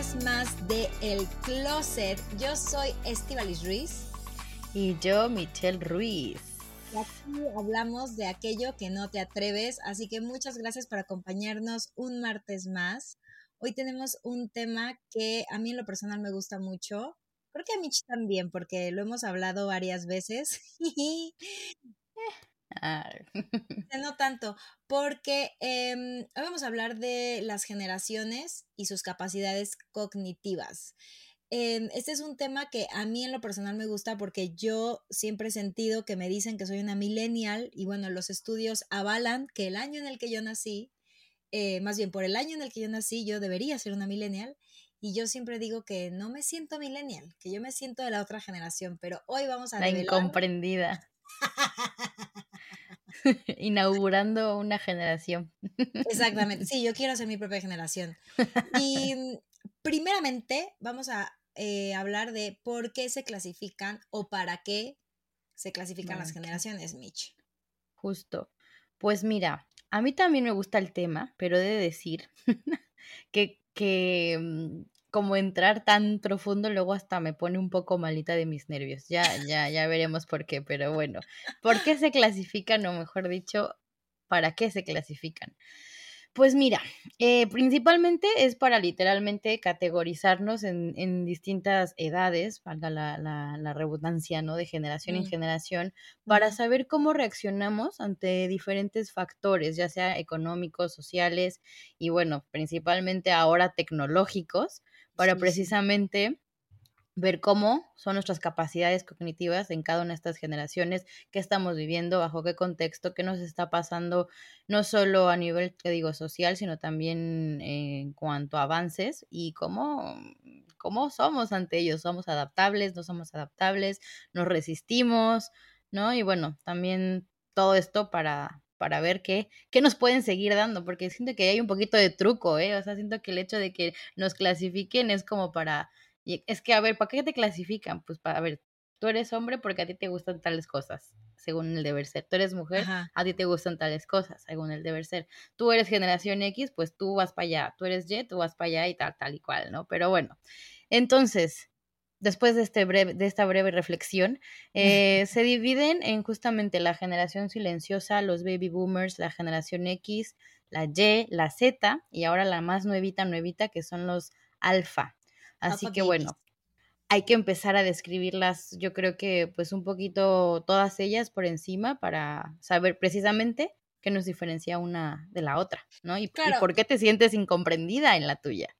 martes más de El Closet. Yo soy Estivalis Ruiz. Y yo, Michelle Ruiz. Y aquí hablamos de aquello que no te atreves, así que muchas gracias por acompañarnos un martes más. Hoy tenemos un tema que a mí en lo personal me gusta mucho. Creo que a Mitch también, porque lo hemos hablado varias veces. no tanto, porque em, hoy vamos a hablar de las generaciones y sus capacidades cognitivas. Em, este es un tema que a mí en lo personal me gusta porque yo siempre he sentido que me dicen que soy una millennial y bueno, los estudios avalan que el año en el que yo nací, eh, más bien por el año en el que yo nací, yo debería ser una millennial y yo siempre digo que no me siento millennial, que yo me siento de la otra generación, pero hoy vamos a... La incomprendida. Inaugurando una generación. Exactamente, sí, yo quiero ser mi propia generación. Y mm, primeramente vamos a eh, hablar de por qué se clasifican o para qué se clasifican las generaciones, Mitch. Justo. Pues mira, a mí también me gusta el tema, pero he de decir que, que mm, como entrar tan profundo, luego hasta me pone un poco malita de mis nervios. Ya, ya, ya veremos por qué, pero bueno, ¿por qué se clasifican, o mejor dicho, para qué se clasifican? Pues mira, eh, principalmente es para literalmente categorizarnos en, en distintas edades, valga la, la, la, redundancia, ¿no? De generación en mm. generación, para saber cómo reaccionamos ante diferentes factores, ya sea económicos, sociales y bueno, principalmente ahora tecnológicos, para precisamente ver cómo son nuestras capacidades cognitivas en cada una de estas generaciones, qué estamos viviendo, bajo qué contexto, qué nos está pasando, no solo a nivel, te digo, social, sino también en cuanto a avances y cómo, cómo somos ante ellos, somos adaptables, no somos adaptables, nos resistimos, ¿no? Y bueno, también todo esto para, para ver qué, qué nos pueden seguir dando, porque siento que hay un poquito de truco, ¿eh? O sea, siento que el hecho de que nos clasifiquen es como para, es que, a ver, ¿para qué te clasifican? Pues para, a ver, tú eres hombre porque a ti te gustan tales cosas, según el deber ser. Tú eres mujer, a ti te gustan tales cosas, según el deber ser. Tú eres generación X, pues tú vas para allá. Tú eres Y, tú vas para allá y tal, tal y cual, ¿no? Pero bueno, entonces, después de, este breve, de esta breve reflexión, eh, se dividen en justamente la generación silenciosa, los baby boomers, la generación X, la Y, la Z y ahora la más nuevita, nuevita, que son los alfa. Así que bueno, hay que empezar a describirlas, yo creo que pues un poquito todas ellas por encima para saber precisamente qué nos diferencia una de la otra, ¿no? Y, y por qué te sientes incomprendida en la tuya.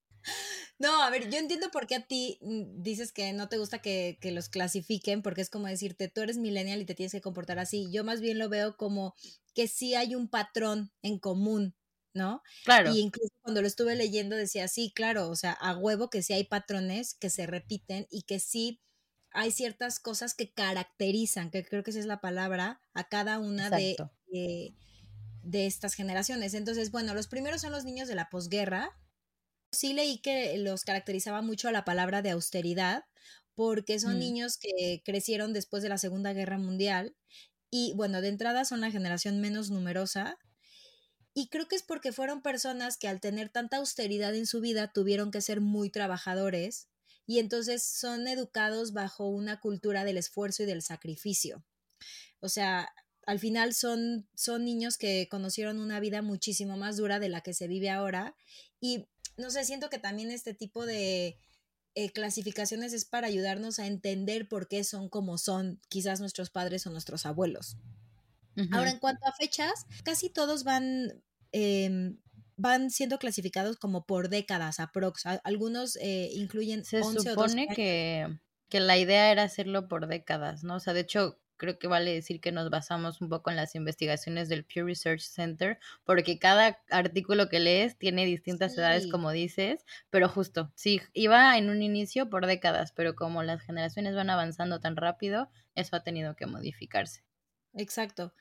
No, a ver, yo entiendo por qué a ti mm, dices que no te gusta que, los clasifiquen, porque es como decirte, tú eres millennial y te tienes que comportar así. Yo más bien lo veo como que sí hay un patrón en común, ¿no? Claro. Y incluso cuando lo estuve leyendo decía, sí, claro, o sea, a huevo que sí hay patrones que se repiten y que sí hay ciertas cosas que caracterizan, que creo que esa es la palabra, a cada una de, de, de estas generaciones. Entonces, bueno, los primeros son los niños de la posguerra, Sí leí que los caracterizaba mucho la palabra de austeridad, porque son mm. niños que crecieron después de la Segunda Guerra Mundial y bueno, de entrada son la generación menos numerosa y creo que es porque fueron personas que al tener tanta austeridad en su vida tuvieron que ser muy trabajadores y entonces son educados bajo una cultura del esfuerzo y del sacrificio. O sea, al final son, son niños que conocieron una vida muchísimo más dura de la que se vive ahora y no sé, siento que también este tipo de eh, clasificaciones es para ayudarnos a entender por qué son como son quizás nuestros padres o nuestros abuelos. Ahora, en cuanto a fechas, casi todos van, em, van siendo clasificados como por décadas, aprox. Algunos eh, incluyen Se supone que, que la idea era hacerlo por décadas, ¿no? O sea, de hecho, creo que vale decir que nos basamos un poco en las investigaciones del Pew Research Center, porque cada artículo que lees tiene distintas edades, como dices, pero justo, sí, iba en un inicio por décadas, pero como las generaciones van avanzando tan rápido, eso ha tenido que modificarse. Exacto.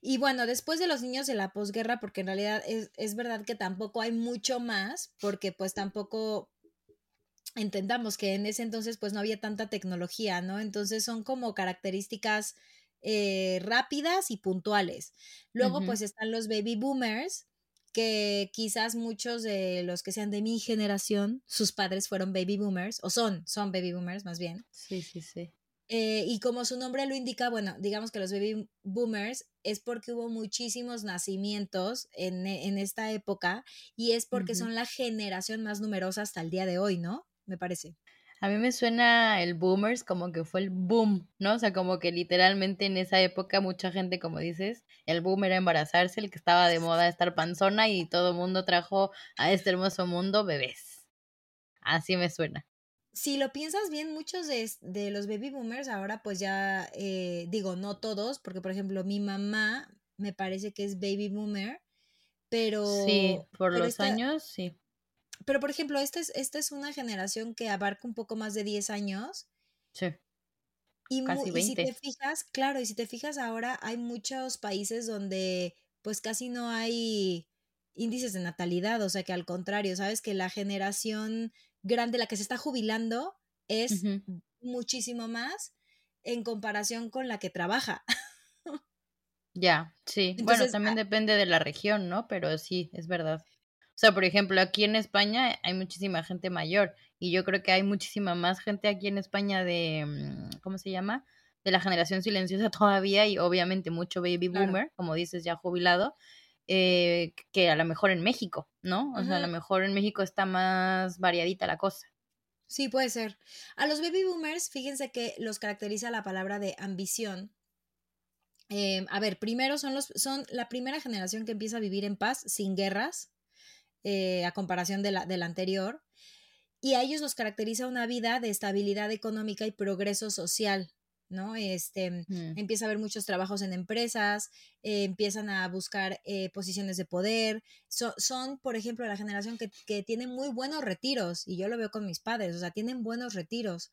Y bueno, después de los niños de la posguerra, porque en realidad es, es verdad que tampoco hay mucho más, porque pues tampoco entendamos que en ese entonces pues no había tanta tecnología, ¿no? Entonces son como características eh, rápidas y puntuales. Luego pues están los baby boomers, que quizás muchos de los que sean de mi generación, sus padres fueron baby boomers, o son, son baby boomers más bien. Sí, sí, sí. Eh, y como su nombre lo indica, bueno, digamos que los baby boomers es porque hubo muchísimos nacimientos en, en esta época y es porque son la generación más numerosa hasta el día de hoy, ¿no? Me parece. A mí me suena el boomers como que fue el boom, ¿no? O sea, como que literalmente en esa época mucha gente, como dices, el boom era embarazarse, el que estaba de moda estar panzona y todo el mundo trajo a este hermoso mundo bebés. Así me suena. Si lo piensas bien, muchos de, de los baby boomers ahora pues ya, eh, digo, no todos, porque por ejemplo mi mamá me parece que es baby boomer, pero... Sí, por los años, sí pero por ejemplo, esta es, esta es una generación que abarca un poco más de 10 años. Sí. Y, casi 20. y si te fijas, claro, y si te fijas ahora, hay muchos países donde pues casi no hay índices de natalidad, o sea que al contrario, sabes que la generación grande, la que se está jubilando, es muchísimo más en comparación con la que trabaja. Ya, sí. bueno, también depende de la región, ¿no? Pero sí, es verdad. O sea, por ejemplo, aquí en España hay muchísima gente mayor y yo creo que hay muchísima más gente aquí en España de, mm, ¿cómo se llama? De la generación silenciosa todavía y obviamente mucho baby boomer, como dices, ya jubilado, eh, que a lo mejor en México, ¿no? O sea, a lo mejor en México está más variadita la cosa. Sí, puede ser. A los baby boomers, fíjense que los caracteriza la palabra de ambición. Eh, a ver, primero son los, son la primera generación que empieza a vivir en paz, sin guerras, eh, a comparación de la, anterior. Y a ellos los caracteriza una vida de estabilidad económica y progreso social, ¿no? Este, mm. Empieza a haber muchos trabajos en empresas, eh, empiezan a buscar eh, posiciones de poder. son, por ejemplo, la generación que, que, tiene muy buenos retiros, y yo lo veo con mis padres, o sea, tienen buenos retiros.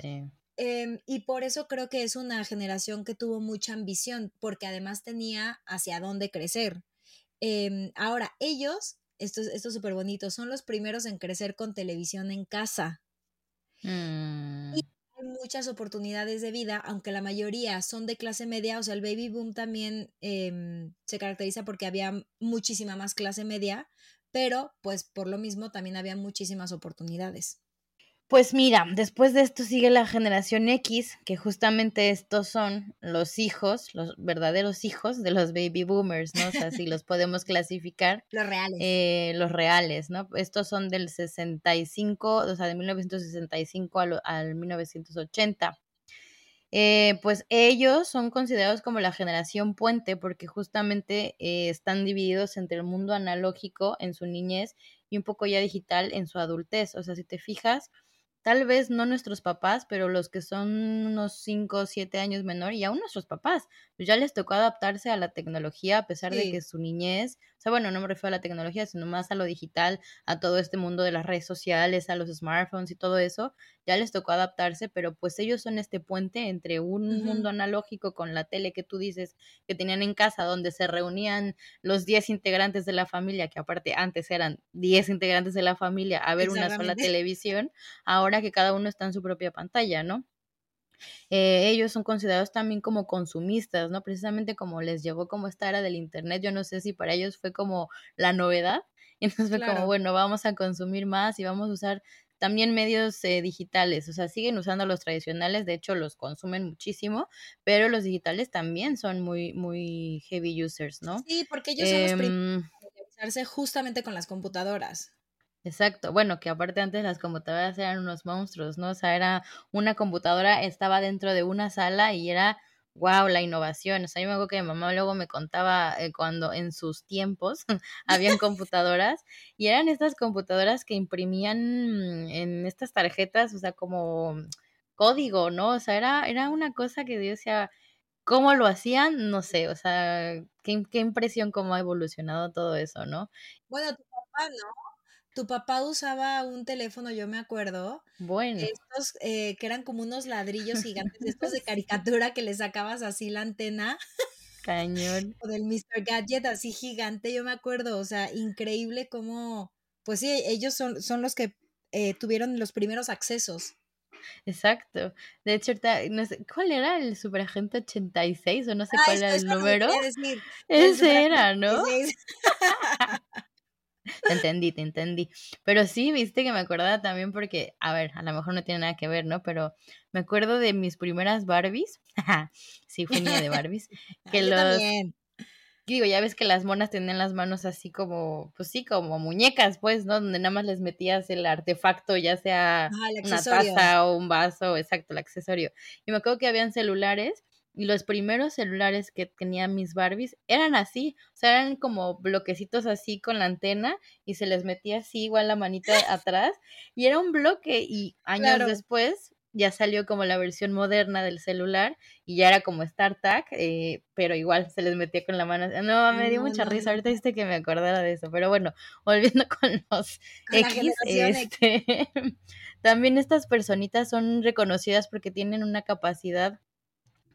Sí. Em, y por eso creo que es una generación que tuvo mucha ambición, porque además tenía hacia dónde crecer. Em, ahora, ellos esto, esto es súper bonito, son los primeros en crecer con televisión en casa. Mm. Y hay muchas oportunidades de vida, aunque la mayoría son de clase media, o sea, el baby boom también em, se caracteriza porque había muchísima más clase media, pero pues por lo mismo también había muchísimas oportunidades. Pues mira, después de esto sigue la generación X, que justamente estos son los hijos, los verdaderos hijos de los baby boomers, ¿no? O sea, si los podemos clasificar. los reales. Eh, los reales, ¿no? Estos son del 65, o sea, de 1965 al, al 1980. Eh, pues ellos son considerados como la generación puente porque justamente eh, están divididos entre el mundo analógico en su niñez y un poco ya digital en su adultez. O sea, si te fijas, tal vez no nuestros papás, pero los que son unos 5 o 7 años menor y aún nuestros papás, pues ya les tocó adaptarse a la tecnología a pesar de que su niñez, o sea, bueno, no me refiero a la tecnología, sino más a lo digital, a todo este mundo de las redes sociales, a los smartphones y todo eso, ya les tocó adaptarse, pero pues ellos son este puente entre un mundo analógico con la tele que tú dices que tenían en casa, donde se reunían los 10 integrantes de la familia, que aparte antes eran 10 integrantes de la familia, a ver una sola televisión, ahora que cada uno está en su propia pantalla, ¿no? Eh, ellos son considerados también como consumistas, ¿no? Precisamente como les llegó como esta era del Internet, yo no sé si para ellos fue como la novedad, entonces fue como, bueno, vamos a consumir más y vamos a usar también medios eh, digitales, o sea, siguen usando los tradicionales, de hecho los consumen muchísimo, pero los digitales también son muy, muy heavy users, ¿no? Sí, porque ellos son los primeros em, justamente con las computadoras. Exacto, bueno, que aparte antes las computadoras eran unos monstruos, ¿no? O sea, era una computadora, estaba dentro de una sala y era wow, la innovación. O sea, yo me acuerdo que mi mamá luego me contaba eh, cuando en sus tiempos habían computadoras y eran estas computadoras que imprimían en estas tarjetas, o sea, como código, ¿no? O sea, era, era una cosa que yo decía, cómo lo hacían, no sé, o sea, qué, qué impresión cómo ha evolucionado todo eso, ¿no? Bueno, tu papá, ¿no? Tu papá usaba un teléfono, yo me acuerdo, Bueno, estos eh, que eran como unos ladrillos gigantes, estos de caricatura que le sacabas así la antena, cañón. o del Mr. Gadget así gigante, yo me acuerdo, o sea, increíble cómo, pues sí, ellos son, son los que eh, tuvieron los primeros accesos. Exacto. De hecho, no sé, ¿cuál era el superagente 86 o no sé Ah, cuál era el número? decir, Ese era, ¿no? 86. Te entendí, te entendí. Pero sí, viste que me acordaba también porque, a ver, a lo mejor no tiene nada que ver, ¿no? Pero me acuerdo de mis primeras Barbies. Sí, fui niña de Barbies. Que yo los, también. digo, ya ves que las monas tenían las manos así como, pues sí, como muñecas, pues, ¿no? Donde nada más les metías el artefacto, ya sea una taza o un vaso, exacto, el accesorio. Y me acuerdo que habían celulares los primeros celulares que tenían mis Barbies eran así, o sea, eran como bloquecitos así con la antena y se les metía así igual la manita atrás y era un bloque y años Claro. después ya salió como la versión moderna del celular y ya era como StarTAC, eh, pero igual se les metía con la mano. No, me dio No, mucha no, risa, ahorita viste que me acordara de eso, pero bueno, volviendo con los Con la X, este, también estas personitas son reconocidas porque tienen una capacidad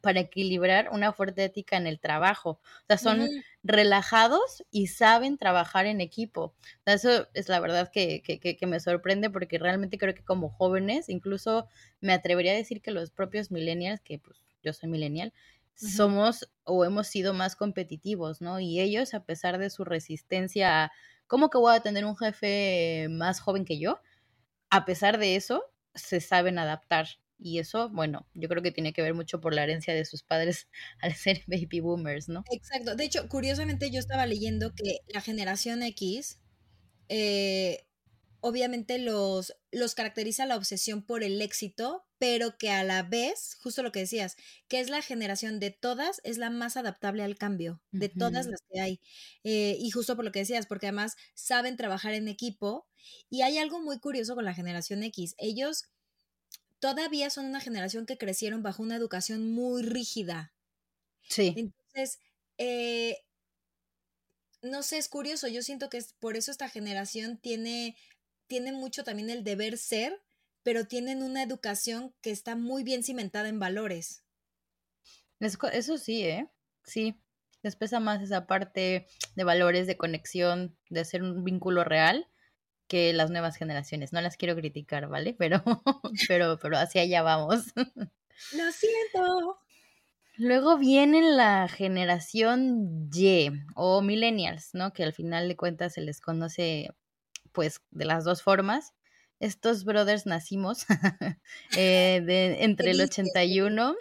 para equilibrar una fuerte ética en el trabajo. O sea, son relajados y saben trabajar en equipo. O sea, eso es la verdad que, que, que, me sorprende porque realmente creo que como jóvenes, incluso me atrevería a decir que los propios millennials, que pues yo soy millennial, somos o hemos sido más competitivos, ¿no? Y ellos, a pesar de su resistencia a, ¿cómo que voy a tener un jefe más joven que yo? A pesar de eso, se saben adaptar. Y eso, bueno, yo creo que tiene que ver mucho por la herencia de sus padres al ser baby boomers, ¿no? Exacto. De hecho, curiosamente yo estaba leyendo que la generación X, eh, obviamente los, los caracteriza la obsesión por el éxito, pero que a la vez, justo lo que decías, que es la generación de todas, es la más adaptable al cambio, de todas las que hay. Eh, y justo por lo que decías, porque además saben trabajar en equipo. Y hay algo muy curioso con la generación X. Ellos todavía son una generación que crecieron bajo una educación muy rígida. Sí, Entonces, eh, no sé, es curioso. Yo siento que es por eso esta generación tiene, tiene mucho también el deber ser, pero tienen una educación que está muy bien cimentada en valores. eso sí, ¿eh? Sí, les pesa más esa parte de valores, de conexión, de hacer un vínculo real que las nuevas generaciones. No las quiero criticar, ¿vale? Pero, pero, pero hacia allá vamos. Lo siento. Luego viene la generación Y o millennials, ¿no? Que al final de cuentas se les conoce pues de las dos formas. Estos brothers nacimos eh, de, entre el dice, se 81.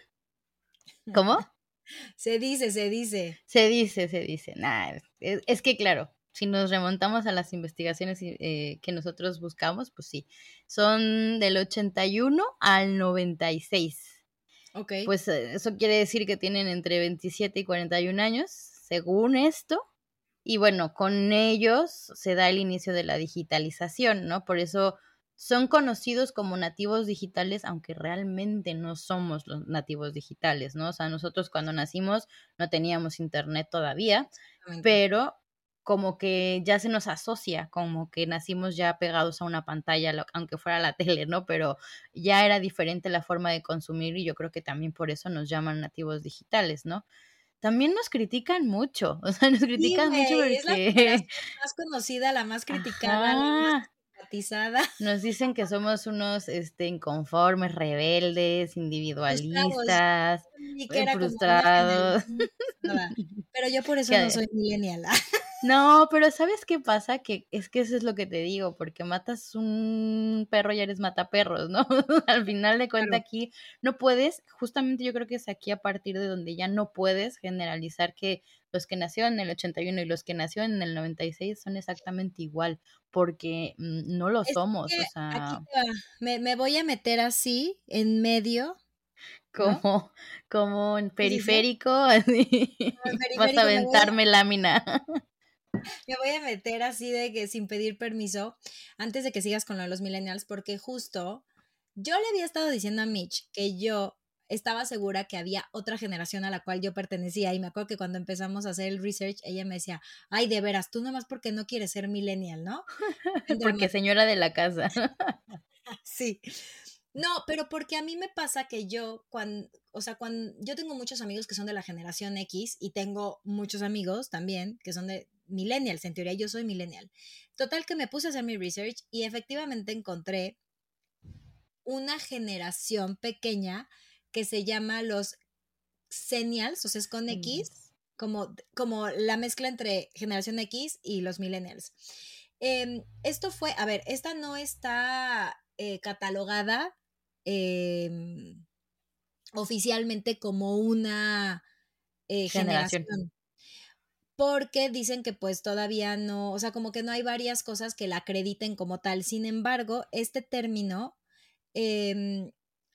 ¿Cómo? Se dice, se dice. Se dice, se dice. Nah, es, es que claro, si nos remontamos a las investigaciones eh, que nosotros buscamos, pues sí, son del 81 al 96. Ok. Pues eh, eso quiere decir que tienen entre 27 y 41 años, según esto. Y bueno, con ellos se da el inicio de la digitalización, ¿no? Por eso son conocidos como nativos digitales, aunque realmente no somos los nativos digitales, ¿no? O sea, nosotros cuando nacimos no teníamos internet todavía, pero como que ya se nos asocia, como que nacimos ya pegados a una pantalla, aunque fuera la tele, ¿no? Pero ya era diferente la forma de consumir y yo creo que también por eso nos llaman nativos digitales, ¿no? También nos critican mucho, o sea, nos Sí, critican mucho güey, es la porque, más conocida, la más criticada, la más estigmatizada. nos dicen que somos unos este, inconformes, rebeldes, Frustrados. individualistas, eh, frustrados. frustrada, pero yo por eso no soy millennial. No, pero ¿sabes qué pasa? Que es que eso es lo que te digo, porque matas un perro y eres mataperros, ¿no? Al final de cuentas Claro. aquí no puedes, justamente yo creo que es aquí a partir de donde ya no puedes generalizar que los que nacieron en el 81 y los que nacieron en el 96 son exactamente igual, porque mm, no lo Es somos, o sea, me, me voy a meter así en medio, ¿no? como, como en periférico, así, Como en vas a, aventarme lámina. me voy a meter así de que sin pedir permiso antes de que sigas con lo de los millennials, porque justo yo le había estado diciendo a Mitch que yo estaba segura que había otra generación a la cual yo pertenecía. Y me acuerdo que cuando empezamos a hacer el research, ella me decía, ay, de veras, tú nomás porque no quieres ser millennial, ¿no? porque señora de la casa. sí. No, pero porque a mí me pasa que yo, cuando, o sea, cuando yo tengo muchos amigos que son de la generación X y tengo muchos amigos también que son de millennials, en teoría yo soy millennial. Total que me puse a hacer mi research y efectivamente encontré una generación pequeña que se llama los Senials, o sea, es con X, como, como la mezcla entre generación X y los millennials. Em, esto fue, a ver, esta no está eh, catalogada em, oficialmente como una eh, generación. Porque dicen que pues todavía no, o sea, como que no hay varias cosas que la acrediten como tal. Sin embargo, este término Em,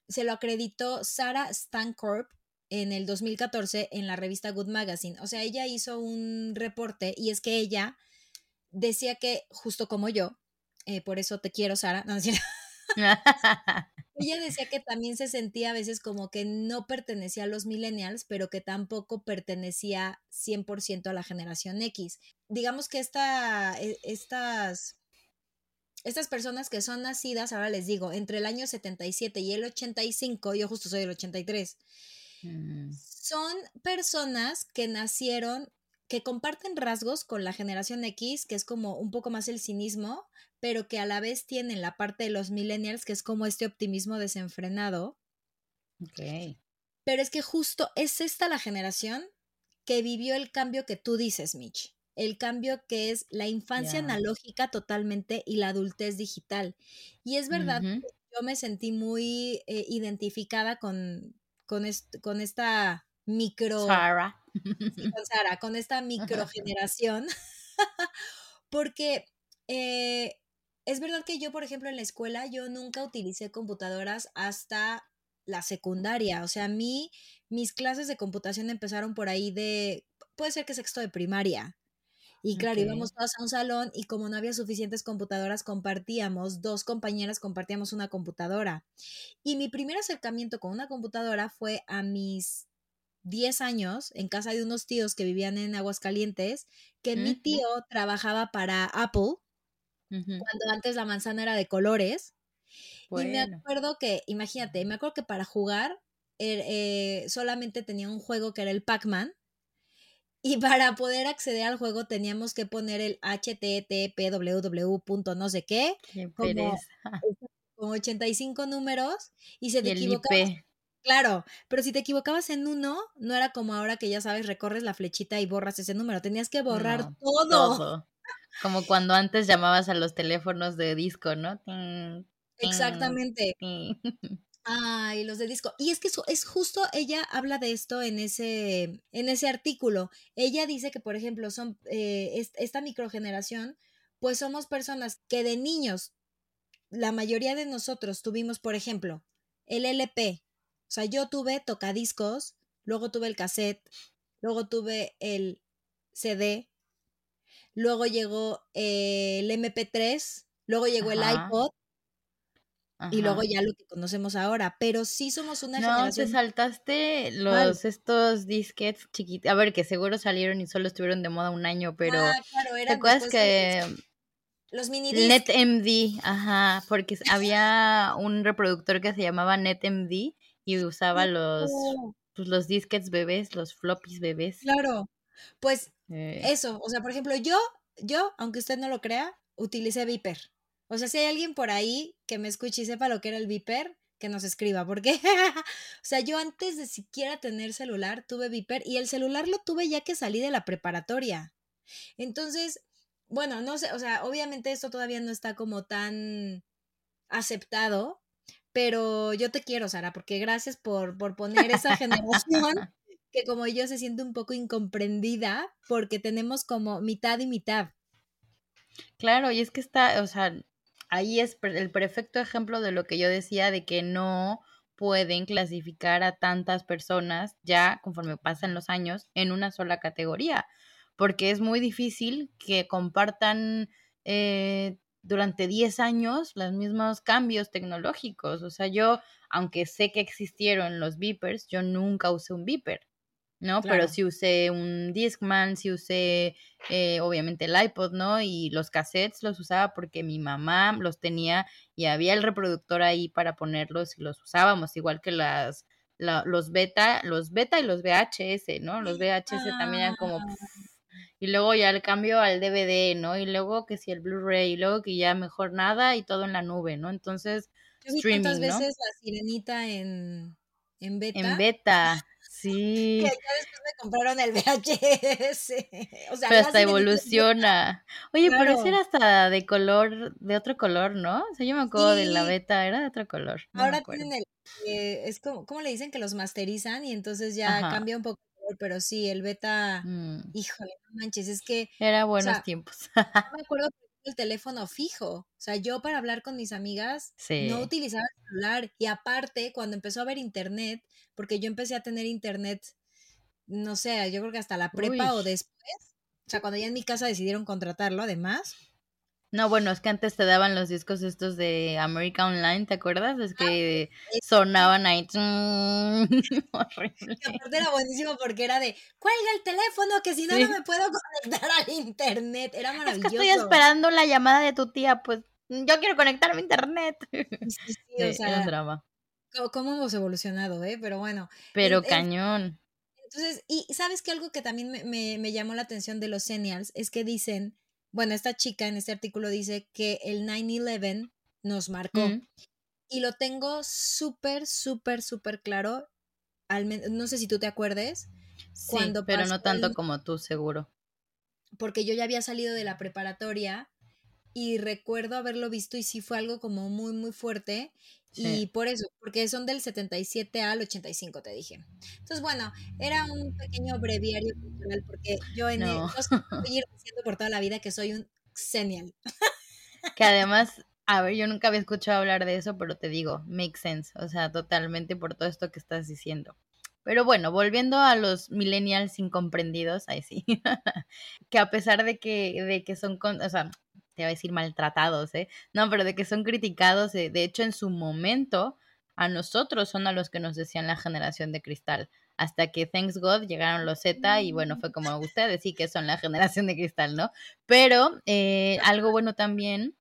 se lo acreditó Sarah Stancorp en el 2014 en la revista Good Magazine. O sea, ella hizo un reporte y es que ella decía que, justo como yo, eh, por eso te quiero, Sara, no, ella decía que también se sentía a veces como que no pertenecía a los millennials, pero que tampoco pertenecía 100% a la generación X. Digamos que esta, e, estas estas personas que son nacidas, ahora les digo, entre el año 77 y el 85, yo justo soy del 83, mm. son personas que nacieron, que comparten rasgos con la generación X, que es como un poco más el cinismo, pero que a la vez tienen la parte de los millennials, que es como este optimismo desenfrenado. Ok. Pero es que justo es esta la generación que vivió el cambio que tú dices, Mitch el cambio que es la infancia analógica totalmente y la adultez digital. Y es verdad, yo me sentí muy eh, identificada con, con, con, esta micro... Sara. con Sara, con esta microgeneración, porque eh, es verdad que yo, por ejemplo, en la escuela, yo nunca utilicé computadoras hasta la secundaria. O sea, a mí, mis clases de computación empezaron por ahí de, puede ser que sexto de primaria. Y claro, íbamos todas a un salón y como no había suficientes computadoras, compartíamos, dos compañeras compartíamos una computadora. Y mi primer acercamiento con una computadora fue a mis 10 años en casa de unos tíos que vivían en Aguascalientes, que mi tío trabajaba para Apple, cuando antes la manzana era de colores. Y me acuerdo que, imagínate, me acuerdo que para jugar er, eh, solamente tenía un juego que era el Pac-Man y para poder acceder al juego teníamos que poner el http no sé qué, como, con 85 números y se te equivocaba. Claro, pero si te equivocabas en uno, no era como ahora que ya sabes, recorres la flechita y borras ese número, tenías que borrar todo. todo. Como cuando antes llamabas a los teléfonos de disco, ¿no? Exactamente. Ay, los de disco. Y es que eso es justo, ella habla de esto en ese, en ese artículo. Ella dice que, por ejemplo, son eh, esta microgeneración, pues somos personas que de niños, la mayoría de nosotros tuvimos, por ejemplo, el LP. O sea, yo tuve tocadiscos, luego tuve el cassette, luego tuve el CD, luego llegó el MP3, luego llegó el iPod y luego ya lo que conocemos ahora, pero sí somos una no, te saltaste los estos disquets chiquitos, a ver, que seguro salieron y solo estuvieron de moda un año, pero ah, claro, ¿te acuerdas que los mini NetMD, ajá, porque había un reproductor que se llamaba NetMD y usaba los pues, los disquets bebés, los floppies bebés. Claro. Pues eh. eso, o sea, por ejemplo, yo yo, aunque usted no lo crea, utilicé Viper. O sea, si hay alguien por ahí que me escuche y sepa lo que era el Viper, que nos escriba, porque, o sea, yo antes de siquiera tener celular tuve Viper y el celular lo tuve ya que salí de la preparatoria. Entonces, bueno, no sé, o sea, obviamente esto todavía no está como tan aceptado, pero yo te quiero, Sara, porque gracias por, por poner esa generación que como yo se siente un poco incomprendida porque tenemos como mitad y mitad. Claro, y es que está, o sea, ahí es el perfecto ejemplo de lo que yo decía de que no pueden clasificar a tantas personas ya conforme pasan los años en una sola categoría, porque es muy difícil que compartan eh, durante 10 años los mismos cambios tecnológicos. O sea, yo, aunque sé que existieron los beepers, yo nunca usé un beeper. ¿No? Pero sí usé un Discman, sí usé eh, obviamente el iPod, ¿no? Y los cassettes los usaba porque mi mamá los tenía y había el reproductor ahí para ponerlos y los usábamos, igual que las los beta, los beta y los VHS, ¿no? Los VHS también eran como Ah. y luego ya el cambio al DVD, ¿no? Y luego que si el Blu-ray, y luego que ya mejor nada y todo en la nube, ¿no? Entonces, Yo vi streaming, tantas ¿no? veces la sirenita en, en beta. En beta, Que sí. ya después me compraron el VHS. O sea, Pero hasta evoluciona. Oye, pero ese era hasta de color, de otro color, ¿no? O sea, yo me acuerdo de la Sí. beta, era de otro color, no Ahora tienen el, eh, es como, ¿cómo le dicen? Que los masterizan y entonces ya Ajá. cambia un poco el color, pero sí, el beta, Mm, híjole, no manches, es que, Era o buenos sea, tiempos. yo me acuerdo del teléfono fijo, o sea, yo para hablar con mis amigas no utilizaba el celular y aparte cuando empezó a haber internet, porque yo empecé a tener internet, no sé, yo creo que hasta la prepa o después, o sea, cuando ya en mi casa decidieron contratarlo además. No, bueno, es que antes te daban los discos estos de America Online, ¿te acuerdas? Es Ah, que sonaban ahí. Horrible. Aparte era buenísimo porque era de, cuelga el teléfono, que si no, no me puedo conectar al internet. Era Es que estoy maravilloso. esperando la llamada de tu tía, pues yo quiero conectarme a internet. Sí, sí, o era sea, drama. cómo hemos evolucionado, ¿eh? Pero bueno, Pero en- en- cañón. entonces, y sabes que algo que también me, me- me llamó la atención de los Senials es que dicen, bueno, esta chica en este artículo dice que el 9-11 nos marcó. Mm, Y lo tengo súper, súper, súper claro. Al no sé si tú te acuerdes, Sí, cuando pero no tanto el- como tú, seguro. porque yo ya había salido de la preparatoria y recuerdo haberlo visto y sí fue algo como muy, muy fuerte. Y por eso, porque son del 77 al 85, te dije. Entonces, bueno, era un pequeño breviario cultural porque yo en el- No. voy a ir diciendo por toda la vida que soy un senial. Que además, a ver, yo nunca había escuchado hablar de eso, pero te digo, makes sense, o sea, totalmente por todo esto que estás diciendo. Pero bueno, volviendo a los millennials incomprendidos, ahí sí, que a pesar de que, de que son, con, o sea, te voy a decir maltratados, ¿eh? No, pero de que son criticados, eh, de hecho en su momento, a nosotros son a los que nos decían la generación de cristal, hasta que thanks God llegaron los Z y bueno, fue como ustedes sí que son la generación de cristal, ¿no? Pero eh, algo bueno también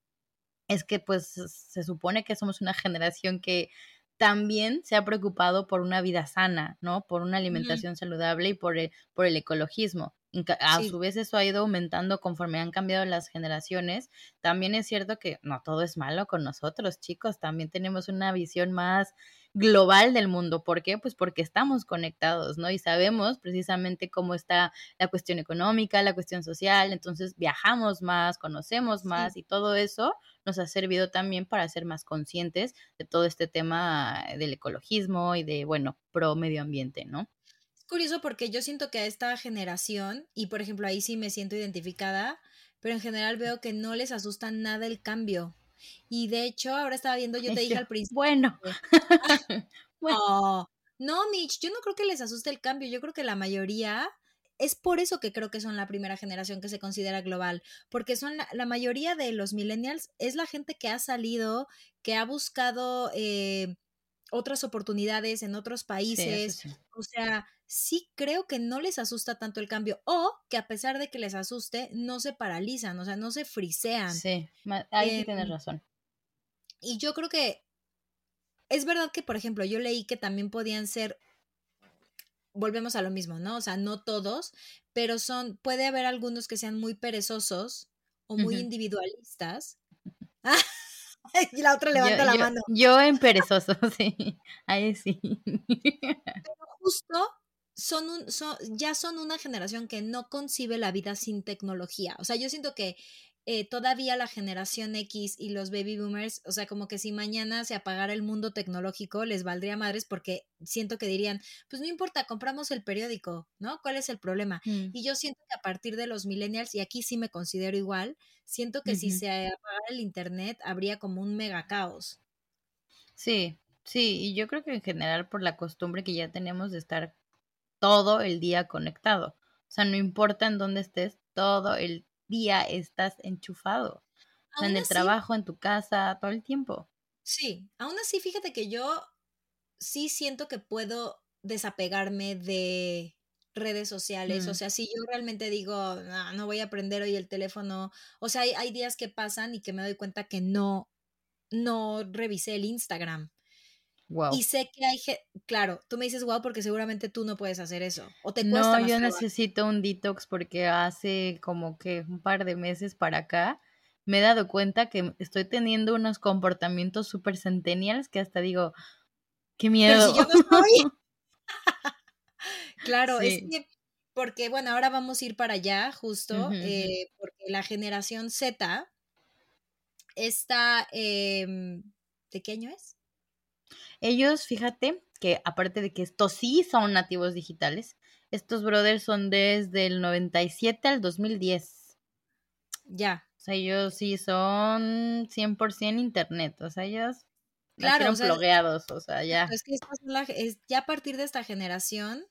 es que pues se supone que somos una generación que también se ha preocupado por una vida sana, ¿no? Por una alimentación saludable y por el, por el ecologismo. A Sí. su vez eso ha ido aumentando conforme han cambiado las generaciones. También es cierto que no todo es malo con nosotros, chicos. También tenemos una visión más global del mundo. ¿Por qué? Pues porque estamos conectados, ¿no? Y sabemos precisamente cómo está la cuestión económica, la cuestión social. Entonces viajamos más, conocemos Sí. más y todo eso nos ha servido también para ser más conscientes de todo este tema del ecologismo y de, bueno, pro medio ambiente, ¿no? Curioso porque yo siento que a esta generación, y por ejemplo ahí sí me siento identificada, pero en general veo que no les asusta nada el cambio. Y de hecho, ahora estaba viendo, yo te dije al principio. bueno, bueno, Oh, no, Mitch, yo no creo que les asuste el cambio. Yo creo que la mayoría. Es por eso que creo que son la primera generación que se considera global, porque son la, la mayoría de los millennials, es la gente que ha salido, que ha buscado eh, otras oportunidades en otros sí, países, sí. o sea, sí creo que no les asusta tanto el cambio o que a pesar de que les asuste, no se paralizan, o sea, no se frisean. Sí, ahí sí Em, tienes razón. y yo creo que es verdad que, por ejemplo, yo leí que también podían ser, volvemos a lo mismo, ¿no? O sea, no todos, pero son, puede haber algunos que sean muy perezosos o muy Ujú. individualistas. y la otra Yo, levanta la yo, mano. yo en perezoso, sí, ahí sí. Pero justo son un, son, ya son una generación que no concibe la vida sin tecnología. O sea, yo siento que eh, todavía la generación X y los baby boomers, o sea, como que si mañana se apagara el mundo tecnológico, les valdría madres porque siento que dirían, pues no importa, compramos el periódico, ¿no? ¿Cuál es el problema? Mm, Y yo siento que a partir de los millennials, y aquí sí me considero igual, siento que si se apagara el internet, habría como un mega caos. Sí, sí, y yo creo que en general por la costumbre que ya tenemos de estar todo el día conectado. O sea, no importa en dónde estés, todo el día estás enchufado. en el trabajo, en tu casa, todo el tiempo. Sí, aún así, fíjate que yo sí siento que puedo desapegarme de redes sociales. O mm. sea, si yo realmente digo, no, voy a aprender hoy el teléfono. O sea, hay, días que pasan y que me doy cuenta que no, no revisé el Instagram. Wow. Y sé que hay, claro, tú me dices wow porque seguramente tú no puedes hacer eso. O te cuesta No, yo necesito un detox porque hace como que un par de meses para acá me he dado cuenta que estoy teniendo unos comportamientos súper centennials que hasta digo, qué miedo. claro, es que, porque bueno, ahora vamos a ir para allá justo, eh, porque la generación Z está, em, ¿de qué año es? Ellos, fíjate que aparte de que estos sí son nativos digitales, estos brothers son desde el 97 al 2010. Ya. O sea, ellos sí son 100% internet. O sea, ellos claro, o sea, o sea, ya. Es que es, ya a partir de esta generación,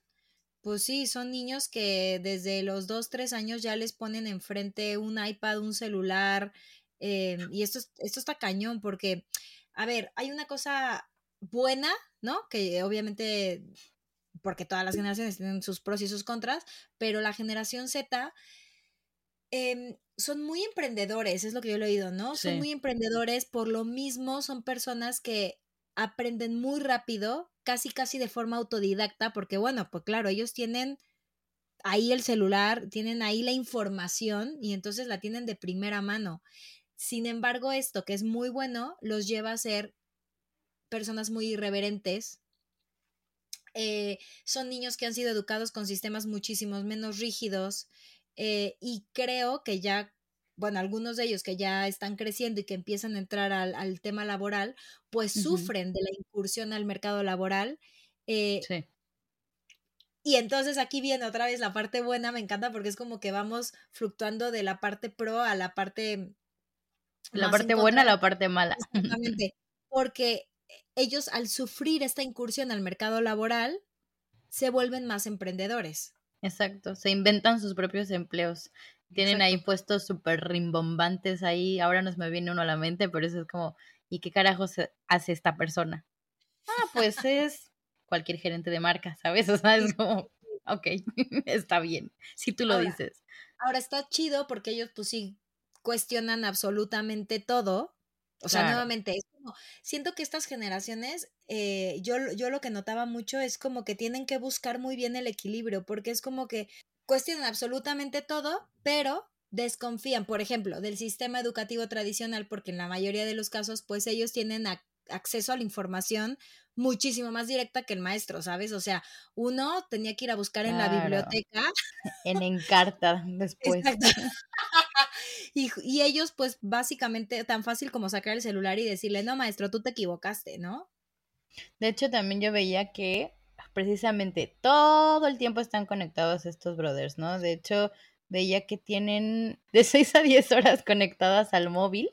pues sí, son niños que desde los 2, 3 años ya les ponen enfrente un iPad, un celular. Eh, y esto, esto está cañón porque, a ver, hay una cosa buena, ¿no? Que obviamente, porque todas las generaciones tienen sus pros y sus contras, pero la generación Z Em, son muy emprendedores, es lo que yo he oído, ¿no? Son muy emprendedores, por lo mismo son personas que aprenden muy rápido, casi casi de forma autodidacta, porque bueno, pues claro, ellos tienen ahí el celular, tienen ahí la información y entonces la tienen de primera mano. Sin embargo, esto que es muy bueno los lleva a ser personas muy irreverentes. Eh, son niños que han sido educados con sistemas muchísimos menos rígidos, eh, y creo que ya, bueno, algunos de ellos que ya están creciendo y que empiezan a entrar al, tema laboral, pues sufren de la incursión al mercado laboral. Eh, sí. Y entonces aquí viene otra vez la parte buena, me encanta porque es como que vamos fluctuando de la parte pro a la parte... La parte buena a la parte mala. Exactamente. Porque ellos al sufrir esta incursión al mercado laboral, se vuelven más emprendedores. Exacto, se inventan sus propios empleos. Tienen ahí puestos súper rimbombantes ahí. Ahora no se me viene uno a la mente, pero eso es como, ¿y qué carajo hace esta persona? Ah, pues es cualquier gerente de marca, ¿sabes? O sea, es como, ok, está bien, si tú lo dices. Ahora está chido porque ellos pues sí cuestionan absolutamente todo. O sea, nuevamente, es como, siento que estas generaciones eh, yo, yo lo que notaba mucho es como que tienen que buscar muy bien el equilibrio, porque es como que cuestionan absolutamente todo, pero desconfían, por ejemplo, del sistema educativo tradicional, porque en la mayoría de los casos, pues ellos tienen acceso a la información muchísimo más directa que el maestro, ¿sabes? O sea, uno tenía que ir a buscar en la biblioteca. En Encarta después. Y, ellos, pues básicamente, tan fácil como sacar el celular y decirle, no, maestro, tú te equivocaste, ¿no? De hecho, también yo veía que precisamente todo el tiempo están conectados estos brothers, ¿no? De hecho, veía que tienen de 6 a 10 horas conectadas al móvil,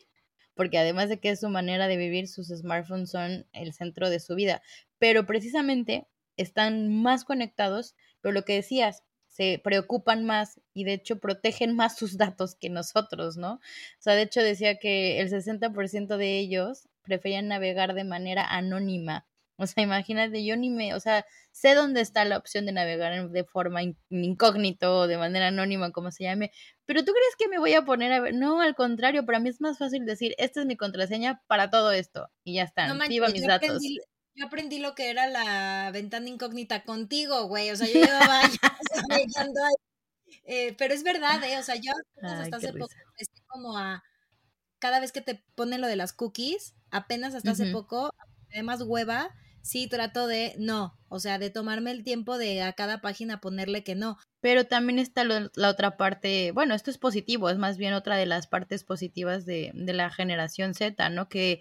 porque además de que es su manera de vivir, sus smartphones son el centro de su vida. Pero precisamente están más conectados, pero lo que decías, se preocupan más y de hecho protegen más sus datos que nosotros, ¿no? O sea, de hecho decía que el 60% de ellos preferían navegar de manera anónima o sea, imagínate, yo ni me, o sea, sé dónde está la opción de navegar de forma incógnito o de manera anónima, como se llame, pero tú crees que me voy a poner a ver, no, al contrario, para mí es más fácil decir, esta es mi contraseña para todo esto y ya está, no mis datos. Aprendí, yo aprendí lo que era la ventana incógnita contigo, güey, o sea, yo llevaba años eh, pero es verdad, ¿eh? O sea, yo hasta hace poco estoy como a cada vez que te ponen lo de las cookies, apenas hasta hace poco, además hueva, sí trato de no, o sea, de tomarme el tiempo de a cada página ponerle que no. Pero también está la otra parte, bueno, esto es positivo, es más bien otra de las partes positivas de, de la generación Z, ¿no? Que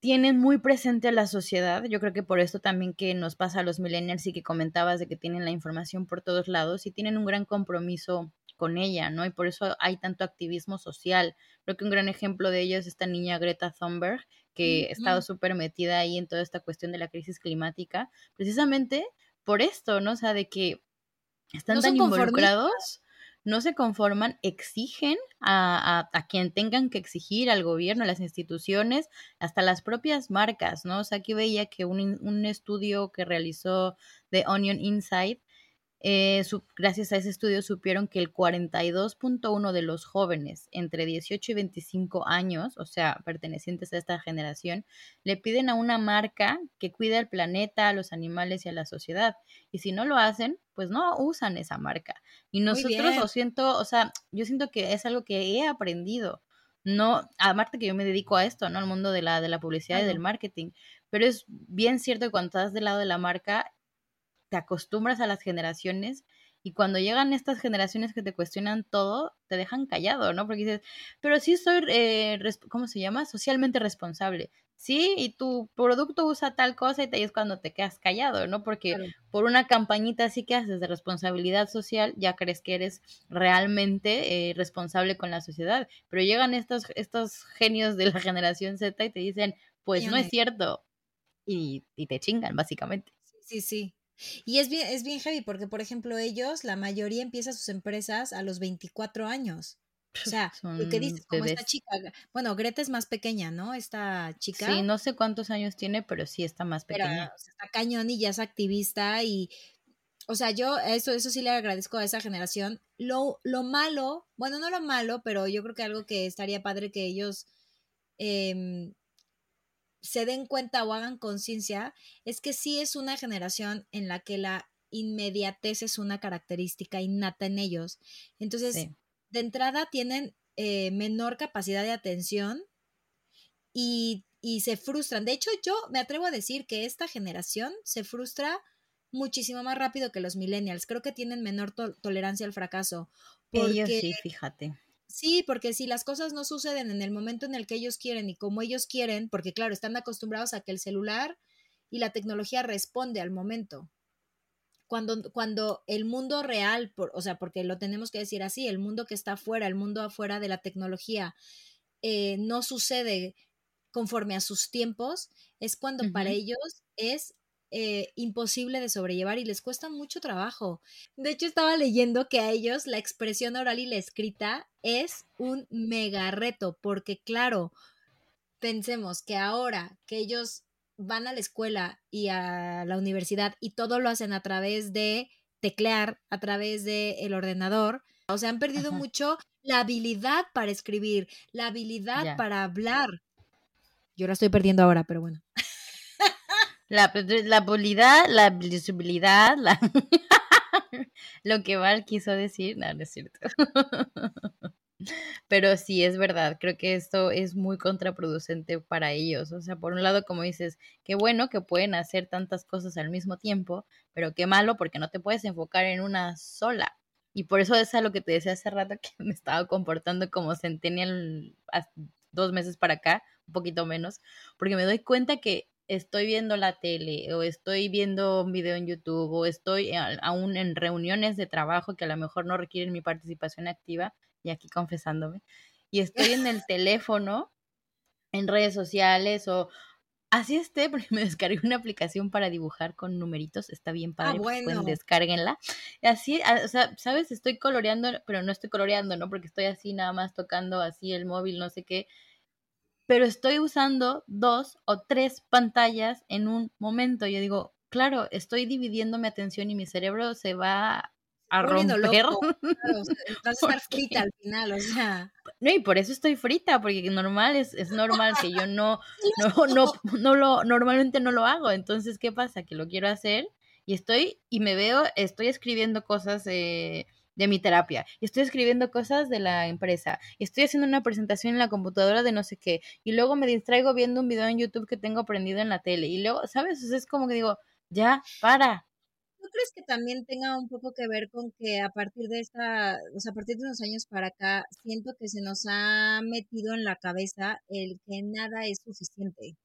tienen muy presente a la sociedad. Yo creo que por esto también que nos pasa a los millennials y que comentabas de que tienen la información por todos lados y tienen un gran compromiso con ella, ¿no? Y por eso hay tanto activismo social. Creo que un gran ejemplo de ello es esta niña Greta Thunberg, que ha estado súper metida ahí en toda esta cuestión de la crisis climática, precisamente por esto, ¿no? O sea, de que están tan involucrados. No se conforman, exigen a, a, quien tengan que exigir, al gobierno, a las instituciones, hasta las propias marcas, ¿no? O sea, aquí veía que un, un estudio que realizó The Onion Insight eh, gracias a ese estudio supieron que el 42.1 de los jóvenes entre 18 y 25 años, o sea, pertenecientes a esta generación, le piden a una marca que cuide al planeta, a los animales y a la sociedad. Y si no lo hacen, pues no usan esa marca. Y nosotros lo siento, o sea, yo siento que es algo que he aprendido. No, aparte que yo me dedico a esto, ¿no? Al mundo de la, de la publicidad y del marketing. Pero es bien cierto que cuando estás del lado de la marca, te acostumbras a las generaciones y cuando llegan estas generaciones que te cuestionan todo, te dejan callado, ¿no? Porque dices, pero sí soy, eh, ¿cómo se llama? Socialmente responsable. Sí, y tu producto usa tal cosa y ahí es cuando te quedas callado, ¿no? Porque por una campañita así que haces de responsabilidad social, ya crees que eres realmente eh, responsable con la sociedad. Pero llegan estos, estos genios de la generación Z y te dicen, pues no es cierto. Y, y te chingan, básicamente. Sí, sí, sí. Y es bien, es bien heavy porque, por ejemplo, ellos, la mayoría empieza sus empresas a los 24 años. O sea, lo que dices, como esta chica, bueno, Greta es más pequeña, ¿no? Esta chica. Sí, no sé cuántos años tiene, pero sí está más pequeña. está cañón y ya es activista y, o sea, yo eso, eso sí le agradezco a esa generación. Lo, lo malo, bueno, no lo malo, pero yo creo que algo que estaría padre que ellos eh, se den cuenta o hagan conciencia es que sí es una generación en la que la inmediatez es una característica innata en ellos. Entonces, de entrada tienen eh, menor capacidad de atención y, y, se frustran. De hecho, yo me atrevo a decir que esta generación se frustra muchísimo más rápido que los millennials. Creo que tienen menor tolerancia al fracaso. Porque, ellos sí, fíjate. Sí, porque si las cosas no suceden en el momento en el que ellos quieren y como ellos quieren, porque claro, están acostumbrados a que el celular y la tecnología responde al momento. Cuando, cuando el mundo real, por, o sea, porque lo tenemos que decir así, el mundo que está afuera, el mundo afuera de la tecnología, eh, no sucede conforme a sus tiempos, es cuando para ellos es eh, imposible de sobrellevar y les cuesta mucho trabajo. De hecho, estaba leyendo que a ellos la expresión oral y la escrita es un mega reto, porque claro, pensemos que ahora que ellos van a la escuela y a la universidad y todo lo hacen a través de teclear, a través del el ordenador, o sea, han perdido mucho la habilidad para escribir, la habilidad para hablar. Yo la estoy perdiendo ahora, pero bueno. La, la habilidad, la visibilidad, la... lo que Val quiso decir, no, no es cierto. Pero sí, es verdad, creo que esto es muy contraproducente para ellos. O sea, por un lado, como dices, qué bueno que pueden hacer tantas cosas al mismo tiempo, pero qué malo porque no te puedes enfocar en una sola. Y por eso es a lo que te decía hace rato que me estaba comportando como centennial dos meses para acá, un poquito menos, porque me doy cuenta que estoy viendo la tele o estoy viendo un video en YouTube o estoy aún en reuniones de trabajo que a lo mejor no requieren mi participación activa, y aquí confesándome, y estoy en el teléfono, en redes sociales o así esté, porque me descargué una aplicación para dibujar con numeritos, está bien ah, padre, pues, pueden descarguenla. Así, o sea, sabes, estoy coloreando, pero no estoy coloreando, ¿no? Porque estoy así nada más tocando así el móvil, no sé qué, pero estoy usando dos o tres pantallas en un momento. Yo digo, claro, estoy dividiendo mi atención y mi cerebro se va a romper. Loco. vas a estar frita al final, o sea. No, y por eso estoy frita, porque normal es, es normal que yo no, no, no, no lo, normalmente no lo hago. Entonces, ¿qué pasa? Que lo quiero hacer y estoy, y me veo, estoy escribiendo cosas eh, de mi terapia, y estoy escribiendo cosas de la empresa, y estoy haciendo una presentación en la computadora de no sé qué, y luego me distraigo viendo un video en YouTube que tengo prendido en la tele, y luego, ¿sabes? es como que digo, ya, para. ¿No crees que también tenga un poco que ver con que a partir de esta, o sea, a partir de unos años para acá, siento que se nos ha metido en la cabeza el que nada es suficiente?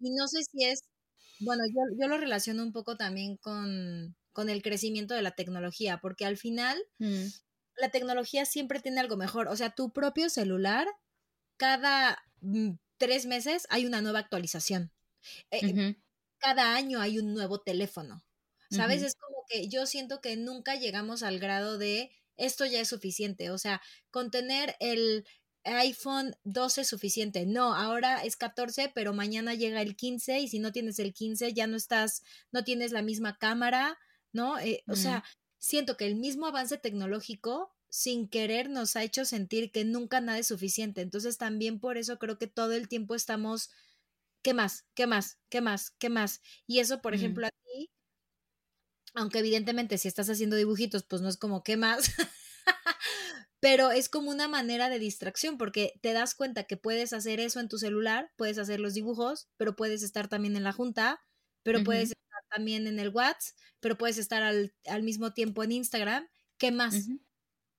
Y no sé si es, bueno, yo, yo lo relaciono un poco también con, con el crecimiento de la tecnología, porque al final mm. la tecnología siempre tiene algo mejor. O sea, tu propio celular, cada mm, tres meses hay una nueva actualización. Eh, cada año hay un nuevo teléfono. ¿Sabes? Es como que yo siento que nunca llegamos al grado de esto ya es suficiente. O sea, con tener el iPhone 12 es suficiente. No, ahora es 14, pero mañana llega el 15 y si no tienes el 15 ya no estás, no tienes la misma cámara, ¿no? Eh, o sea, siento que el mismo avance tecnológico sin querer nos ha hecho sentir que nunca nada es suficiente. Entonces también por eso creo que todo el tiempo estamos, ¿qué más? ¿Qué más? ¿Qué más? ¿Qué más? Y eso, por ejemplo, a ti, aunque evidentemente si estás haciendo dibujitos, pues no es como, ¿qué más? pero es como una manera de distracción porque te das cuenta que puedes hacer eso en tu celular, puedes hacer los dibujos, pero puedes estar también en la junta, pero puedes estar también en el WhatsApp, pero puedes estar al, mismo tiempo en Instagram. ¿Qué más?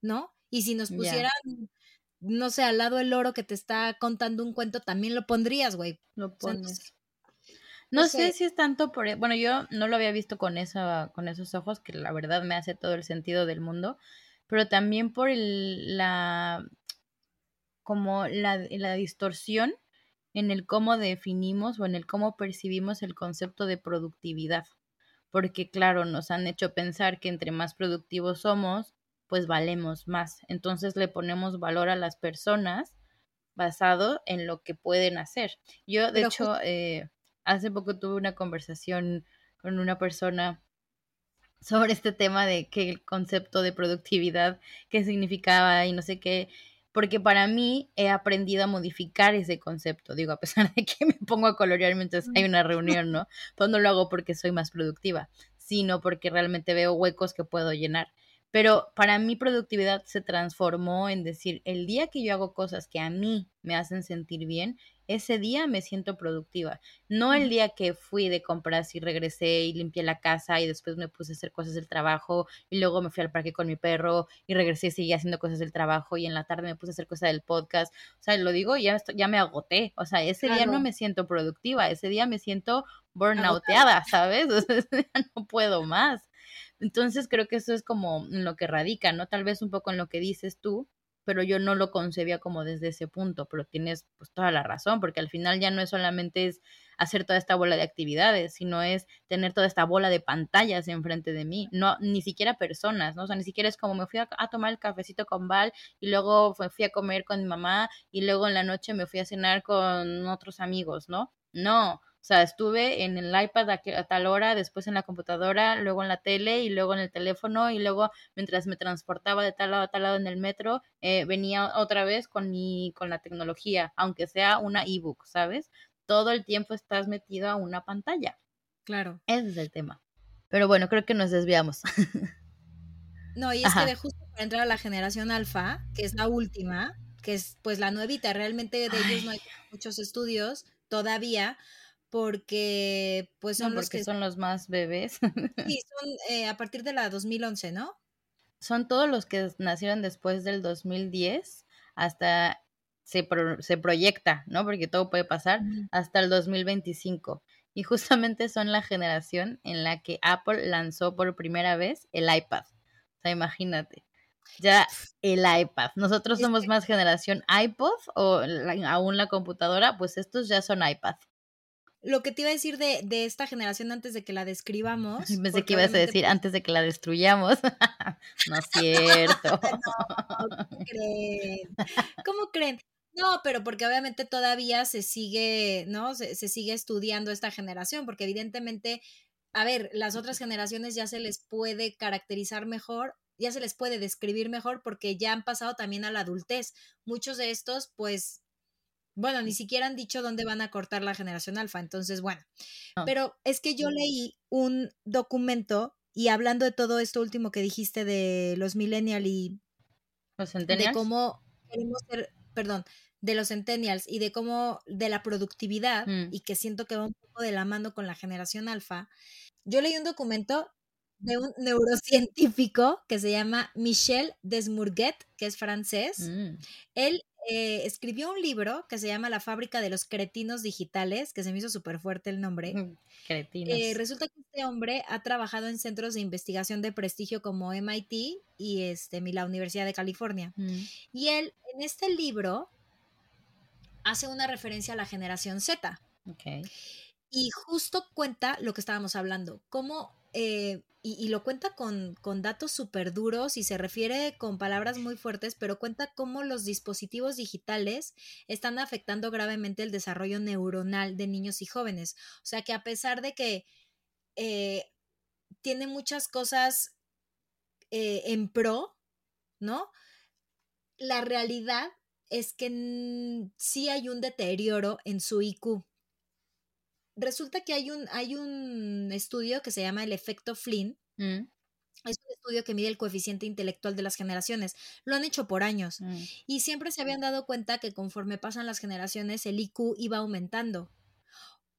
¿No? Y si nos pusieran, no sé, al lado el loro que te está contando un cuento, también lo pondrías, güey. Lo pones. no, sé. si es tanto por, e, bueno, yo no lo había visto con esa, con esos ojos, que la verdad me hace todo el sentido del mundo, pero también por el, la, como la, la distorsión en el cómo definimos o en el cómo percibimos el concepto de productividad. Porque claro, nos han hecho pensar que entre más productivos somos, pues valemos más. Entonces le ponemos valor a las personas basado en lo que pueden hacer. Yo, de hecho, eh, hace poco tuve una conversación con una persona sobre este tema de que el concepto de productividad, qué significaba y no sé qué, porque para mí he aprendido a modificar ese concepto, digo, a pesar de que me pongo a colorear mientras hay una reunión, ¿no? Pues no lo hago porque soy más productiva, sino porque realmente veo huecos que puedo llenar. Pero para mí productividad se transformó en decir, el día que yo hago cosas que a mí me hacen sentir bien, ese día me siento productiva. No el día que fui de compras y regresé y limpié la casa y después me puse a hacer cosas del trabajo y luego me fui al parque con mi perro y regresé y seguí haciendo cosas del trabajo y en la tarde me puse a hacer cosas del podcast. O sea, lo digo, ya, ya me agoté. O sea, ese día no me siento productiva, ese día me siento burnouteada, ¿sabes? O sea, ese día no puedo más. Entonces creo que eso es como lo que radica, ¿no? Tal vez un poco en lo que dices tú, pero yo no lo concebía como desde ese punto, pero tienes pues toda la razón, porque al final ya no es solamente es hacer toda esta bola de actividades, sino es tener toda esta bola de pantallas enfrente de mí, no ni siquiera personas, ¿no? O sea, ni siquiera es como me fui a, tomar el cafecito con Val y luego fui a comer con mi mamá y luego en la noche me fui a cenar con otros amigos, ¿no? No, o sea, estuve en el iPad a, tal hora, después en la computadora, luego en la tele y luego en el teléfono y luego mientras me transportaba de tal lado a tal lado en el metro, eh, venía otra vez con mi, con la tecnología, aunque sea una ebook, ¿sabes? Todo el tiempo estás metido a una pantalla. Claro. Ese es el tema. Pero bueno, creo que nos desviamos. No, y es que de justo para entrar a la generación alfa, que es la última, que es pues la nuevita, realmente de ellos no hay muchos estudios todavía, porque pues son los que son los más bebés. Sí, son eh, a partir de la 2011, ¿no? Son todos los que nacieron después del 2010 hasta se, se proyecta, ¿no? Porque todo puede pasar hasta el 2025. Y justamente son la generación en la que Apple lanzó por primera vez el iPad. O sea, imagínate. Ya el iPad. Nosotros somos más generación iPod o aún la computadora, pues estos ya son iPad lo que te iba a decir de, de esta generación antes de que la describamos. Pensé que ibas a decir pues antes de que la destruyamos. no es cierto. no, ¿cómo creen? ¿Cómo creen? No, pero porque obviamente todavía se sigue, ¿no? Se, se, sigue estudiando esta generación, porque evidentemente, a ver, las otras generaciones ya se les puede caracterizar mejor, ya se les puede describir mejor porque ya han pasado también a la adultez. Muchos de estos, pues, bueno, ni siquiera han dicho dónde van a cortar la generación alfa, entonces bueno. Pero es que yo leí un documento y hablando de todo esto último que dijiste de los millennials y los centennials. de cómo queremos ser, perdón, de los centennials y de cómo de la productividad mm. y que siento que va un poco de la mano con la generación alfa. Yo leí un documento de un neurocientífico que se llama Michel Desmourguet, que es francés. Mm. Él eh, escribió un libro que se llama La fábrica de los cretinos digitales, que se me hizo súper fuerte el nombre. cretinos. Eh, resulta que este hombre ha trabajado en centros de investigación de prestigio como MIT y este, la Universidad de California. Mm. Y él, en este libro, hace una referencia a la generación Z. Y justo cuenta lo que estábamos hablando, cómo eh, y, lo cuenta con, con datos súper duros y se refiere con palabras muy fuertes, pero cuenta cómo los dispositivos digitales están afectando gravemente el desarrollo neuronal de niños y jóvenes. O sea que a pesar de que eh, tiene muchas cosas eh, en pro, ¿no? La realidad es que sí hay un deterioro en su IQ. Resulta que hay un, hay un estudio que se llama el efecto Flynn. Mm. Es un estudio que mide el coeficiente intelectual de las generaciones. Lo han hecho por años. Mm. Y siempre se habían dado cuenta que conforme pasan las generaciones, el IQ iba aumentando.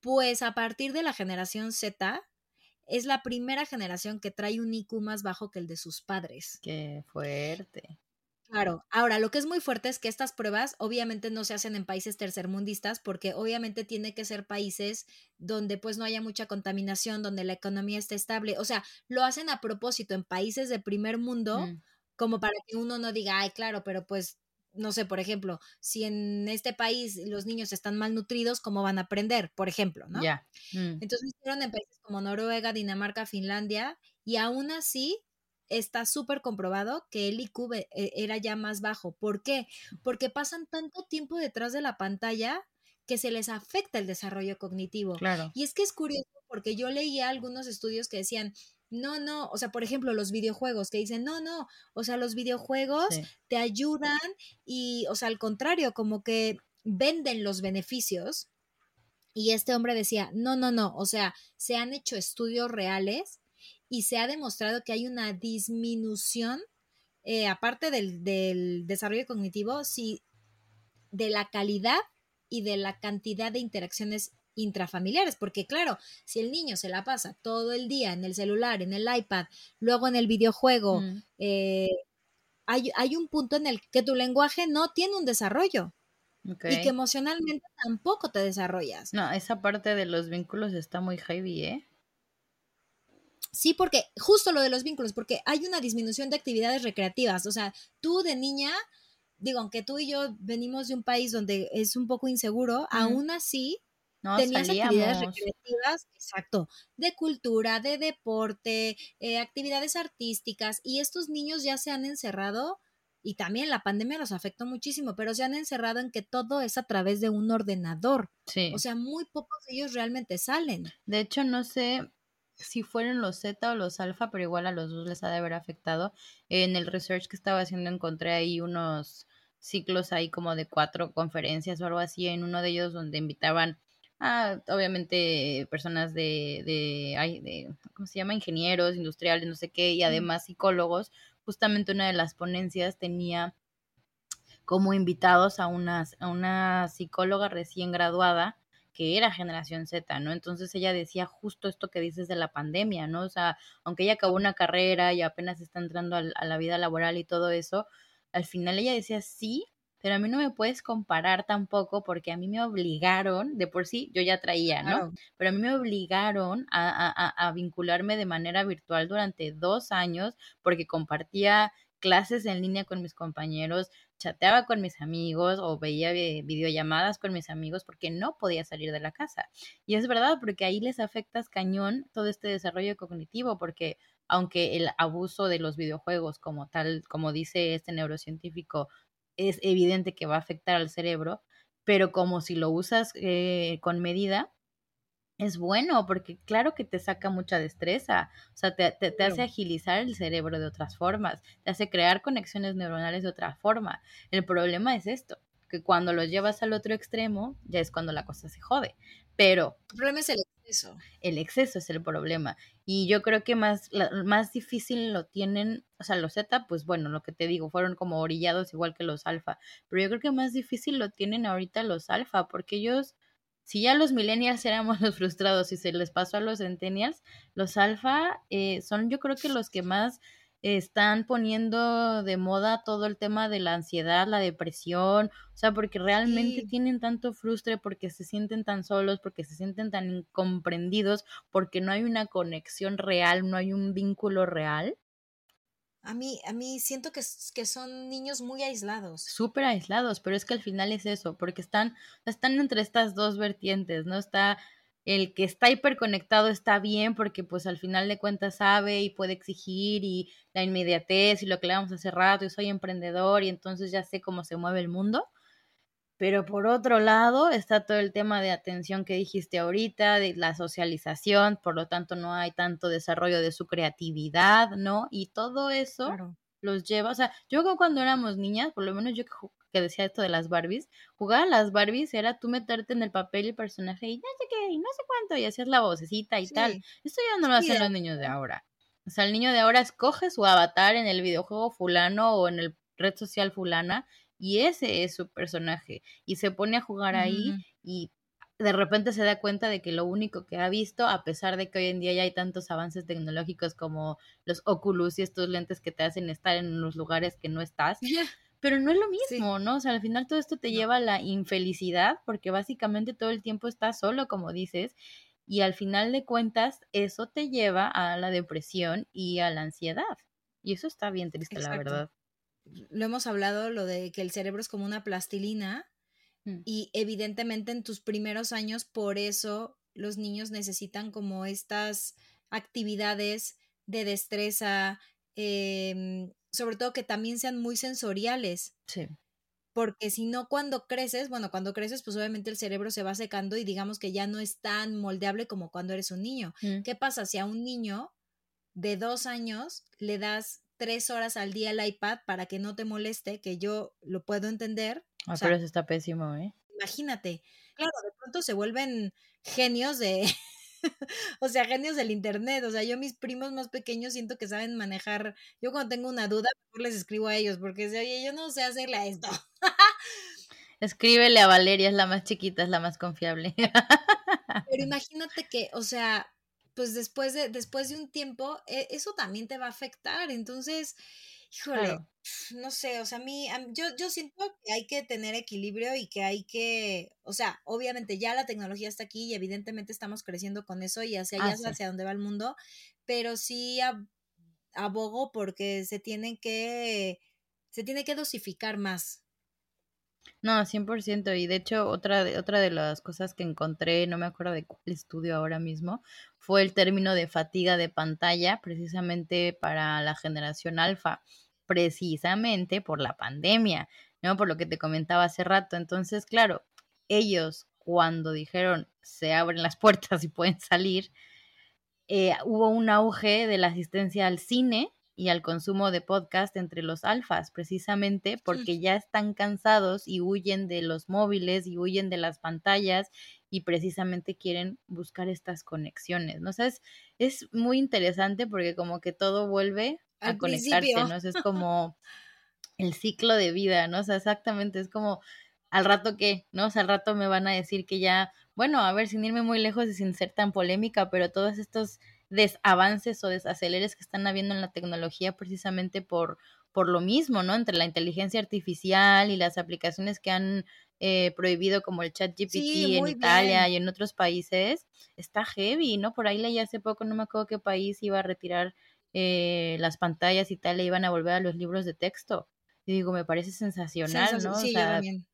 Pues a partir de la generación Z, es la primera generación que trae un IQ más bajo que el de sus padres. Qué fuerte. Claro, ahora lo que es muy fuerte es que estas pruebas obviamente no se hacen en países tercermundistas porque obviamente tiene que ser países donde pues no haya mucha contaminación, donde la economía esté estable, o sea, lo hacen a propósito en países de primer mundo mm. como para que uno no diga, ay, claro, pero pues no sé, por ejemplo, si en este país los niños están malnutridos, ¿cómo van a aprender? Por ejemplo, ¿no? Ya. Mm. Entonces hicieron en países como Noruega, Dinamarca, Finlandia, y aún así está súper comprobado que el IQ e, era ya más bajo. ¿Por qué? Porque pasan tanto tiempo detrás de la pantalla que se les afecta el desarrollo cognitivo. Claro. Y es que es curioso porque yo leía algunos estudios que decían, no, no, o sea, por ejemplo, los videojuegos que dicen, no, no, o sea, los videojuegos te ayudan y, o sea, al contrario, como que venden los beneficios. Y este hombre decía, no, no, no, o sea, se han hecho estudios reales y se ha demostrado que hay una disminución, eh, aparte del, del, desarrollo cognitivo, sí, de la calidad y de la cantidad de interacciones intrafamiliares, porque claro, si el niño se la pasa todo el día en el celular, en el iPad, luego en el videojuego, mm. eh, hay, hay, un punto en el que tu lenguaje no tiene un desarrollo. Y que emocionalmente tampoco te desarrollas. No, esa parte de los vínculos está muy heavy, ¿eh? Sí, porque justo lo de los vínculos, porque hay una disminución de actividades recreativas. O sea, tú de niña, digo, aunque tú y yo venimos de un país donde es un poco inseguro, aún así tenías actividades recreativas, exacto, de cultura, de deporte, eh, actividades artísticas, y estos niños ya se han encerrado. Y también la pandemia los afectó muchísimo, pero se han encerrado en que todo es a través de un ordenador. Sí. O sea, muy pocos de ellos realmente salen. De hecho, no sé, si fueron los Z o los alfa, pero igual a los dos les ha de haber afectado. En el research que estaba haciendo encontré ahí unos ciclos ahí como de cuatro conferencias o algo así, en uno de ellos donde invitaban a, obviamente, personas de, de, de ¿cómo se llama? Ingenieros, industriales, no sé qué, y además psicólogos. Justamente una de las ponencias tenía como invitados a una, a una psicóloga recién graduada que era generación Z, ¿no? Entonces ella decía justo esto que dices de la pandemia, ¿no? O sea, aunque ella acabó una carrera y apenas está entrando a, la vida laboral y todo eso, al final ella decía, sí, pero a mí no me puedes comparar tampoco porque a mí me obligaron, de por sí yo ya traía, ¿no? Pero a mí me obligaron a, a, a, vincularme de manera virtual durante dos años porque compartía clases en línea con mis compañeros, chateaba con mis amigos o veía videollamadas con mis amigos porque no podía salir de la casa. Y es verdad, porque ahí les afectas cañón todo este desarrollo cognitivo, porque aunque el abuso de los videojuegos como tal, como dice este neurocientífico, es evidente que va a afectar al cerebro, pero como si lo usas eh, con medida, es bueno porque claro que te saca mucha destreza, o sea, te, te, hace agilizar el cerebro de otras formas, te hace crear conexiones neuronales de otra forma. El problema es esto, que cuando lo llevas al otro extremo, ya es cuando la cosa se jode. Pero... El problema es el exceso. El exceso es el problema. Y yo creo que más, más difícil lo tienen, o sea, los Z, pues bueno, lo que te digo, fueron como orillados igual que los alfa. Pero yo creo que más difícil lo tienen ahorita los alfa, porque ellos si ya los millennials éramos los frustrados y se les pasó a los centennials, los alfa eh, son yo creo que los que más están poniendo de moda todo el tema de la ansiedad, la depresión, o sea, porque realmente tienen tanto frustre, porque se sienten tan solos, porque se sienten tan incomprendidos, porque no hay una conexión real, no hay un vínculo real. A mí, a mí siento que, que son niños muy aislados. Súper aislados, pero es que al final es eso, porque están, están entre estas dos vertientes, ¿no? Está el que está hiperconectado está bien porque pues al final de cuentas sabe y puede exigir y la inmediatez y lo que le vamos hace rato y soy emprendedor y entonces ya sé cómo se mueve el mundo. Pero por otro lado está todo el tema de atención que dijiste ahorita, de la socialización, por lo tanto no hay tanto desarrollo de su creatividad, ¿no? Y todo eso los lleva, o sea, yo cuando éramos niñas, por lo menos yo que decía esto de las Barbies, jugar a las Barbies era tú meterte en el papel y el personaje y no sé qué, y no sé cuánto, y hacías la vocecita y tal. Esto ya no lo hacen los niños de ahora. O sea, el niño de ahora escoge su avatar en el videojuego fulano o en el red social fulana y ese es su personaje y se pone a jugar ahí y de repente se da cuenta de que lo único que ha visto, a pesar de que hoy en día ya hay tantos avances tecnológicos como los Oculus y estos lentes que te hacen estar en los lugares que no estás, pero no es lo mismo, ¿no? O sea, al final todo esto te lleva a la infelicidad porque básicamente todo el tiempo estás solo, como dices, y al final de cuentas eso te lleva a la depresión y a la ansiedad. Y eso está bien triste, la verdad. Lo hemos hablado, lo de que el cerebro es como una plastilina mm. y evidentemente en tus primeros años por eso los niños necesitan como estas actividades de destreza, eh, sobre todo que también sean muy sensoriales. Sí. Porque si no, cuando creces, bueno, cuando creces, pues obviamente el cerebro se va secando y digamos que ya no es tan moldeable como cuando eres un niño. Mm. ¿Qué pasa si a un niño de dos años le das tres horas al día el iPad para que no te moleste, que yo lo puedo entender? Ah, pero eso está pésimo, ¿eh? Imagínate. Claro, de pronto se vuelven genios de, o sea, genios del internet. O sea, yo mis primos más pequeños siento que saben manejar. Yo cuando tengo una duda, mejor les escribo a ellos porque oye, yo no sé hacerle a esto. Escríbele a Valeria, es la más chiquita, es la más confiable. Pero imagínate que, o sea, pues después de, después de un tiempo, e, eso también te va a afectar. Entonces, híjole, no sé, o sea, a mí, yo, yo siento que hay que tener equilibrio y que hay que, o sea, obviamente ya la tecnología está aquí y evidentemente estamos creciendo con eso y hacia allá hacia donde va el mundo, pero sí abogo porque se tienen que, se tiene que dosificar más. No, 100%. Y de hecho, otra de, otra de las cosas que encontré, no me acuerdo de cuál estudio ahora mismo, fue el término de fatiga de pantalla, precisamente para la generación alfa precisamente por la pandemia, ¿no? Por lo que te comentaba hace rato. Entonces, claro, ellos cuando dijeron se abren las puertas y pueden salir, eh, hubo un auge de la asistencia al cine y al consumo de podcast entre los alfas, precisamente porque ya están cansados y huyen de los móviles y huyen de las pantallas y precisamente quieren buscar estas conexiones, ¿no? O es, es muy interesante porque como que todo vuelve a conectarse, ¿no? es como el ciclo de vida, ¿no? O sea, exactamente, es como al rato que, ¿no? O sea, al rato me van a decir que ya, bueno, a ver, sin irme muy lejos y sin ser tan polémica, pero todos estos desavances o desaceleres que están habiendo en la tecnología precisamente por, por lo mismo, ¿no? Entre la inteligencia artificial y las aplicaciones que han eh, prohibido como el chat GPT en Italia y en otros países, está heavy, ¿no? Por ahí leí hace poco, no me acuerdo qué país iba a retirar eh, las pantallas y tal le iban a volver a los libros de texto. Y digo, me parece sensacional, ¿no? Sí,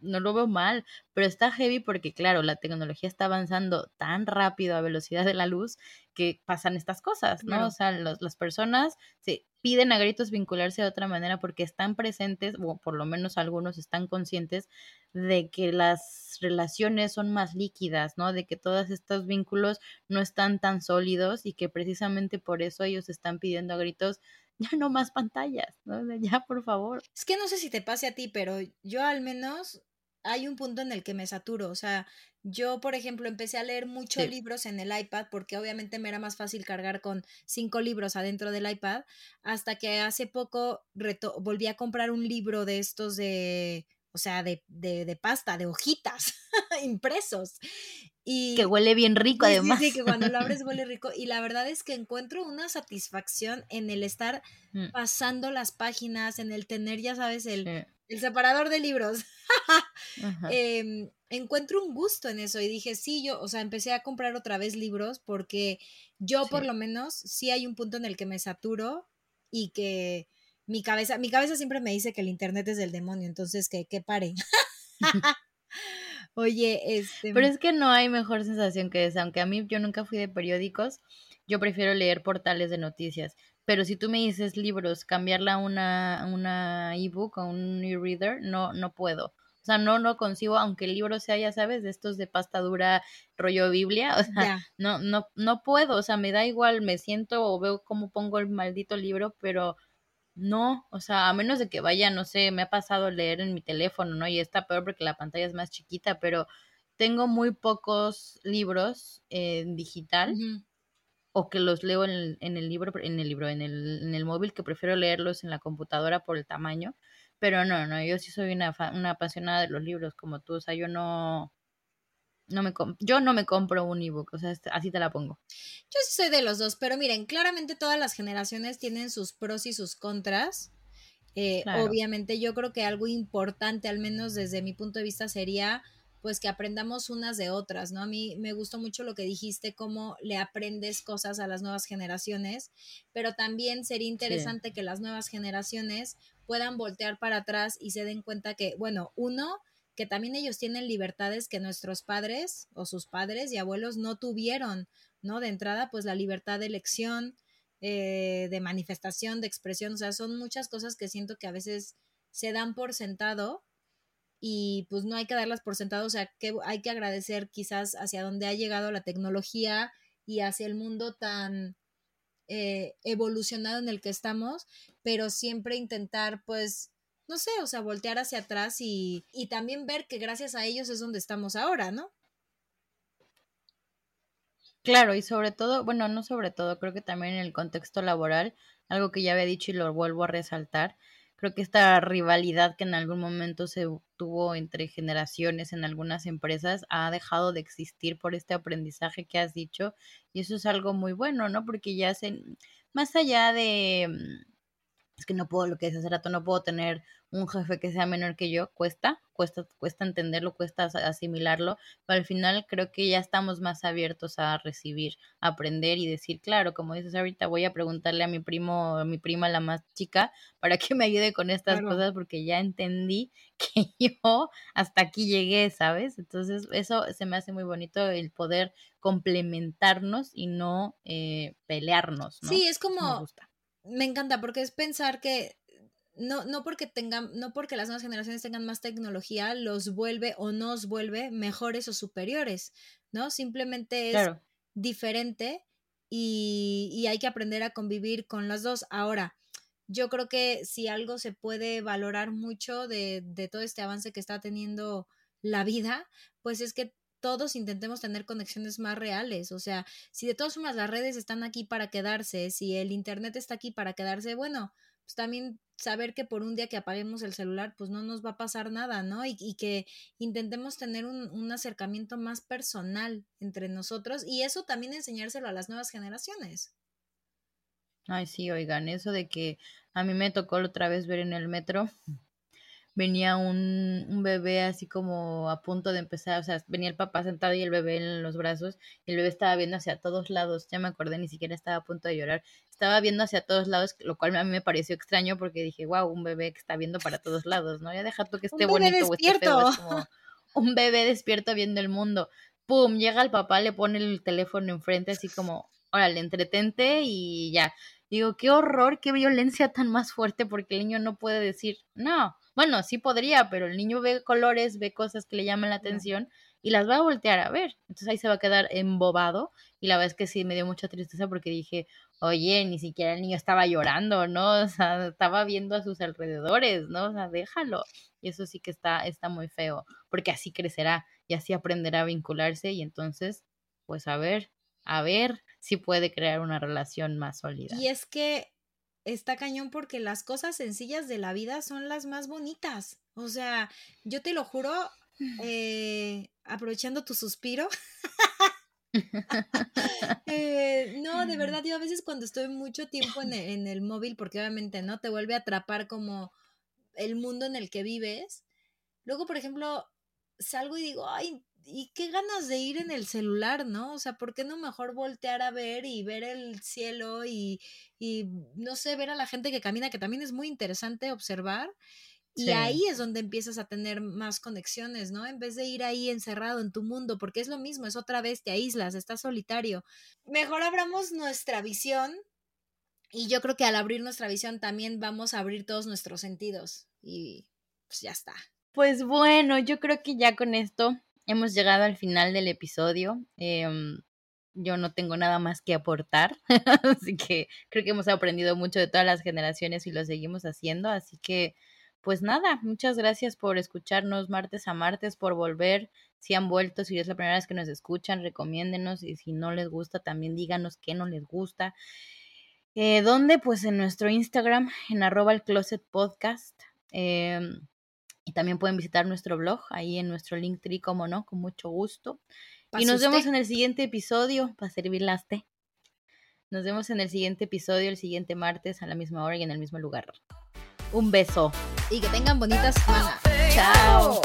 no lo veo mal, pero está heavy porque, claro, la tecnología está avanzando tan rápido a velocidad de la luz que pasan estas cosas, ¿no? O sea, las personas se piden a gritos vincularse de otra manera porque están presentes, o por lo menos algunos están conscientes de que las relaciones son más líquidas, ¿no? De que todos estos vínculos no están tan sólidos y que precisamente por eso ellos están pidiendo a gritos ya no más pantallas, ¿no? Ya, por favor. Es que no sé si te pase a ti, pero yo al menos hay un punto en el que me saturo, o sea, yo, por ejemplo, empecé a leer muchos libros en el iPad porque obviamente me era más fácil cargar con cinco libros adentro del iPad, hasta que hace poco volví a comprar un libro de estos de, o sea, de, de, pasta, de hojitas, impresos. Y, que huele bien rico además. Sí, que cuando lo abres huele rico. Y la verdad es que encuentro una satisfacción en el estar mm. pasando las páginas, en el tener, ya sabes, el, el separador de libros. Em, encuentro un gusto en eso y dije, sí, yo, o sea, empecé a comprar otra vez libros porque yo por lo menos sí hay un punto en el que me saturo y que mi cabeza, mi cabeza siempre me dice que el internet es del demonio, entonces que, que pare. Oye, este... Pero es que no hay mejor sensación que esa, aunque a mí yo nunca fui de periódicos, yo prefiero leer portales de noticias. Pero si tú me dices libros, cambiarla a una, una ebook o un e-reader, no, no puedo. O sea, no no concibo, aunque el libro sea, ya sabes, de estos de pasta dura, rollo Biblia, o sea, no, no, no puedo, o sea, me da igual, me siento o veo cómo pongo el maldito libro, pero no, o sea, a menos de que vaya, no sé, me ha pasado leer en mi teléfono, ¿no? Y está peor porque la pantalla es más chiquita, pero tengo muy pocos libros en digital o que los leo en el, en el libro, en el libro, en el, en el móvil, que prefiero leerlos en la computadora por el tamaño. Pero no, no, yo sí soy una, una apasionada de los libros como tú, o sea, yo no, no me yo no me compro un ebook, o sea, este, así te la pongo. Yo sí soy de los dos, pero miren, claramente todas las generaciones tienen sus pros y sus contras. Eh, obviamente yo creo que algo importante, al menos desde mi punto de vista, sería pues que aprendamos unas de otras, ¿no? A mí me gustó mucho lo que dijiste, cómo le aprendes cosas a las nuevas generaciones, pero también sería interesante que las nuevas generaciones puedan voltear para atrás y se den cuenta que, bueno, uno, que también ellos tienen libertades que nuestros padres o sus padres y abuelos no tuvieron, ¿no? De entrada, pues la libertad de elección, eh, de manifestación, de expresión, o sea, son muchas cosas que siento que a veces se dan por sentado y pues no hay que darlas por sentado, o sea, que hay que agradecer quizás hacia dónde ha llegado la tecnología y hacia el mundo tan eh, evolucionado en el que estamos, pero siempre intentar pues no sé, o sea, voltear hacia atrás y, también ver que gracias a ellos es donde estamos ahora, ¿no? Claro, y sobre todo, bueno, no sobre todo, creo que también en el contexto laboral, algo que ya había dicho y lo vuelvo a resaltar, creo que esta rivalidad que en algún momento se tuvo entre generaciones en algunas empresas ha dejado de existir por este aprendizaje que has dicho y eso es algo muy bueno, ¿no? Porque ya se, más allá de mm, es que no puedo, lo que es hace rato, no puedo tener un jefe que sea menor que yo, cuesta, cuesta, cuesta entenderlo, cuesta asimilarlo, pero al final creo que ya estamos más abiertos a recibir, a aprender y decir, claro, como dices ahorita, voy a preguntarle a mi primo, a mi prima la más chica, para que me ayude con estas cosas, porque ya entendí que yo hasta aquí llegué, ¿sabes? Entonces, eso se me hace muy bonito el poder complementarnos y no eh, pelearnos, ¿no? Sí, es como, me encanta porque es pensar que no, no porque tengan, no porque las nuevas generaciones tengan más tecnología, los vuelve o nos vuelve mejores o superiores, ¿no? Simplemente es diferente y, y hay que aprender a convivir con las dos. Ahora, yo creo que si algo se puede valorar mucho de, de todo este avance que está teniendo la vida, pues es que todos intentemos tener conexiones más reales. O sea, si de todas formas las redes están aquí para quedarse, si el Internet está aquí para quedarse, bueno, pues también saber que por un día que apaguemos el celular, pues no nos va a pasar nada, ¿no? Y, que intentemos tener un, un, acercamiento más personal entre nosotros y eso también enseñárselo a las nuevas generaciones. Ay, sí, oigan, eso de que a mí me tocó otra vez ver en el metro venía un, un, bebé así como a punto de empezar, o sea, venía el papá sentado y el bebé en los brazos, y el bebé estaba viendo hacia todos lados, ya me acordé, ni siquiera estaba a punto de llorar, estaba viendo hacia todos lados, lo cual a mí me pareció extraño porque dije, wow, un bebé que está viendo para todos lados, ¿no? Ya deja tú que esté bonito o esté feo, es como un bebé despierto viendo el mundo. Pum, llega el papá, le pone el teléfono enfrente así como, órale, entretente y ya. Digo, qué horror, qué violencia tan más fuerte porque el niño no puede decir, no, bueno, sí podría, pero el niño ve colores, ve cosas que le llaman la atención y las va a voltear a ver. Entonces ahí se va a quedar embobado y la verdad es que sí me dio mucha tristeza porque dije, oye, ni siquiera el niño estaba llorando, ¿no? O sea, estaba viendo a sus alrededores, ¿no? O sea, déjalo. Y eso sí que está, está muy feo, porque así crecerá y así aprenderá a vincularse y entonces, pues a ver, a ver si puede crear una relación más sólida. Y es que está cañón porque las cosas sencillas de la vida son las más bonitas. O sea, yo te lo juro, eh, aprovechando tu suspiro. Eh, no, de verdad, yo a veces cuando estoy mucho tiempo en el, en el, móvil, porque obviamente no te vuelve a atrapar como el mundo en el que vives. Luego, por ejemplo, salgo y digo, ay, y qué ganas de ir en el celular, ¿no? O sea, ¿por qué no mejor voltear a ver y ver el cielo y, y no sé, ver a la gente que camina, que también es muy interesante observar? Y ahí es donde empiezas a tener más conexiones, ¿no? En vez de ir ahí encerrado en tu mundo, porque es lo mismo, es otra vez, te aíslas, estás solitario. Mejor abramos nuestra visión y yo creo que al abrir nuestra visión también vamos a abrir todos nuestros sentidos y pues ya está. Pues bueno, yo creo que ya con esto hemos llegado al final del episodio. Em, yo no tengo nada más que aportar, así que creo que hemos aprendido mucho de todas las generaciones y lo seguimos haciendo, así que pues nada, muchas gracias por escucharnos martes a martes, por volver, si han vuelto, si es la primera vez que nos escuchan, recomiéndenos y si no les gusta también díganos qué no les gusta. Eh, ¿Dónde? Pues en nuestro Instagram, en arroba el closet. Em, y también pueden visitar nuestro blog, ahí en nuestro link tree, como no, con mucho gusto. Y nos vemos en el siguiente episodio para servir las té. Nos vemos en el siguiente episodio, el siguiente martes, a la misma hora y en el mismo lugar. Un beso. Y que tengan bonitas semanas. Chao.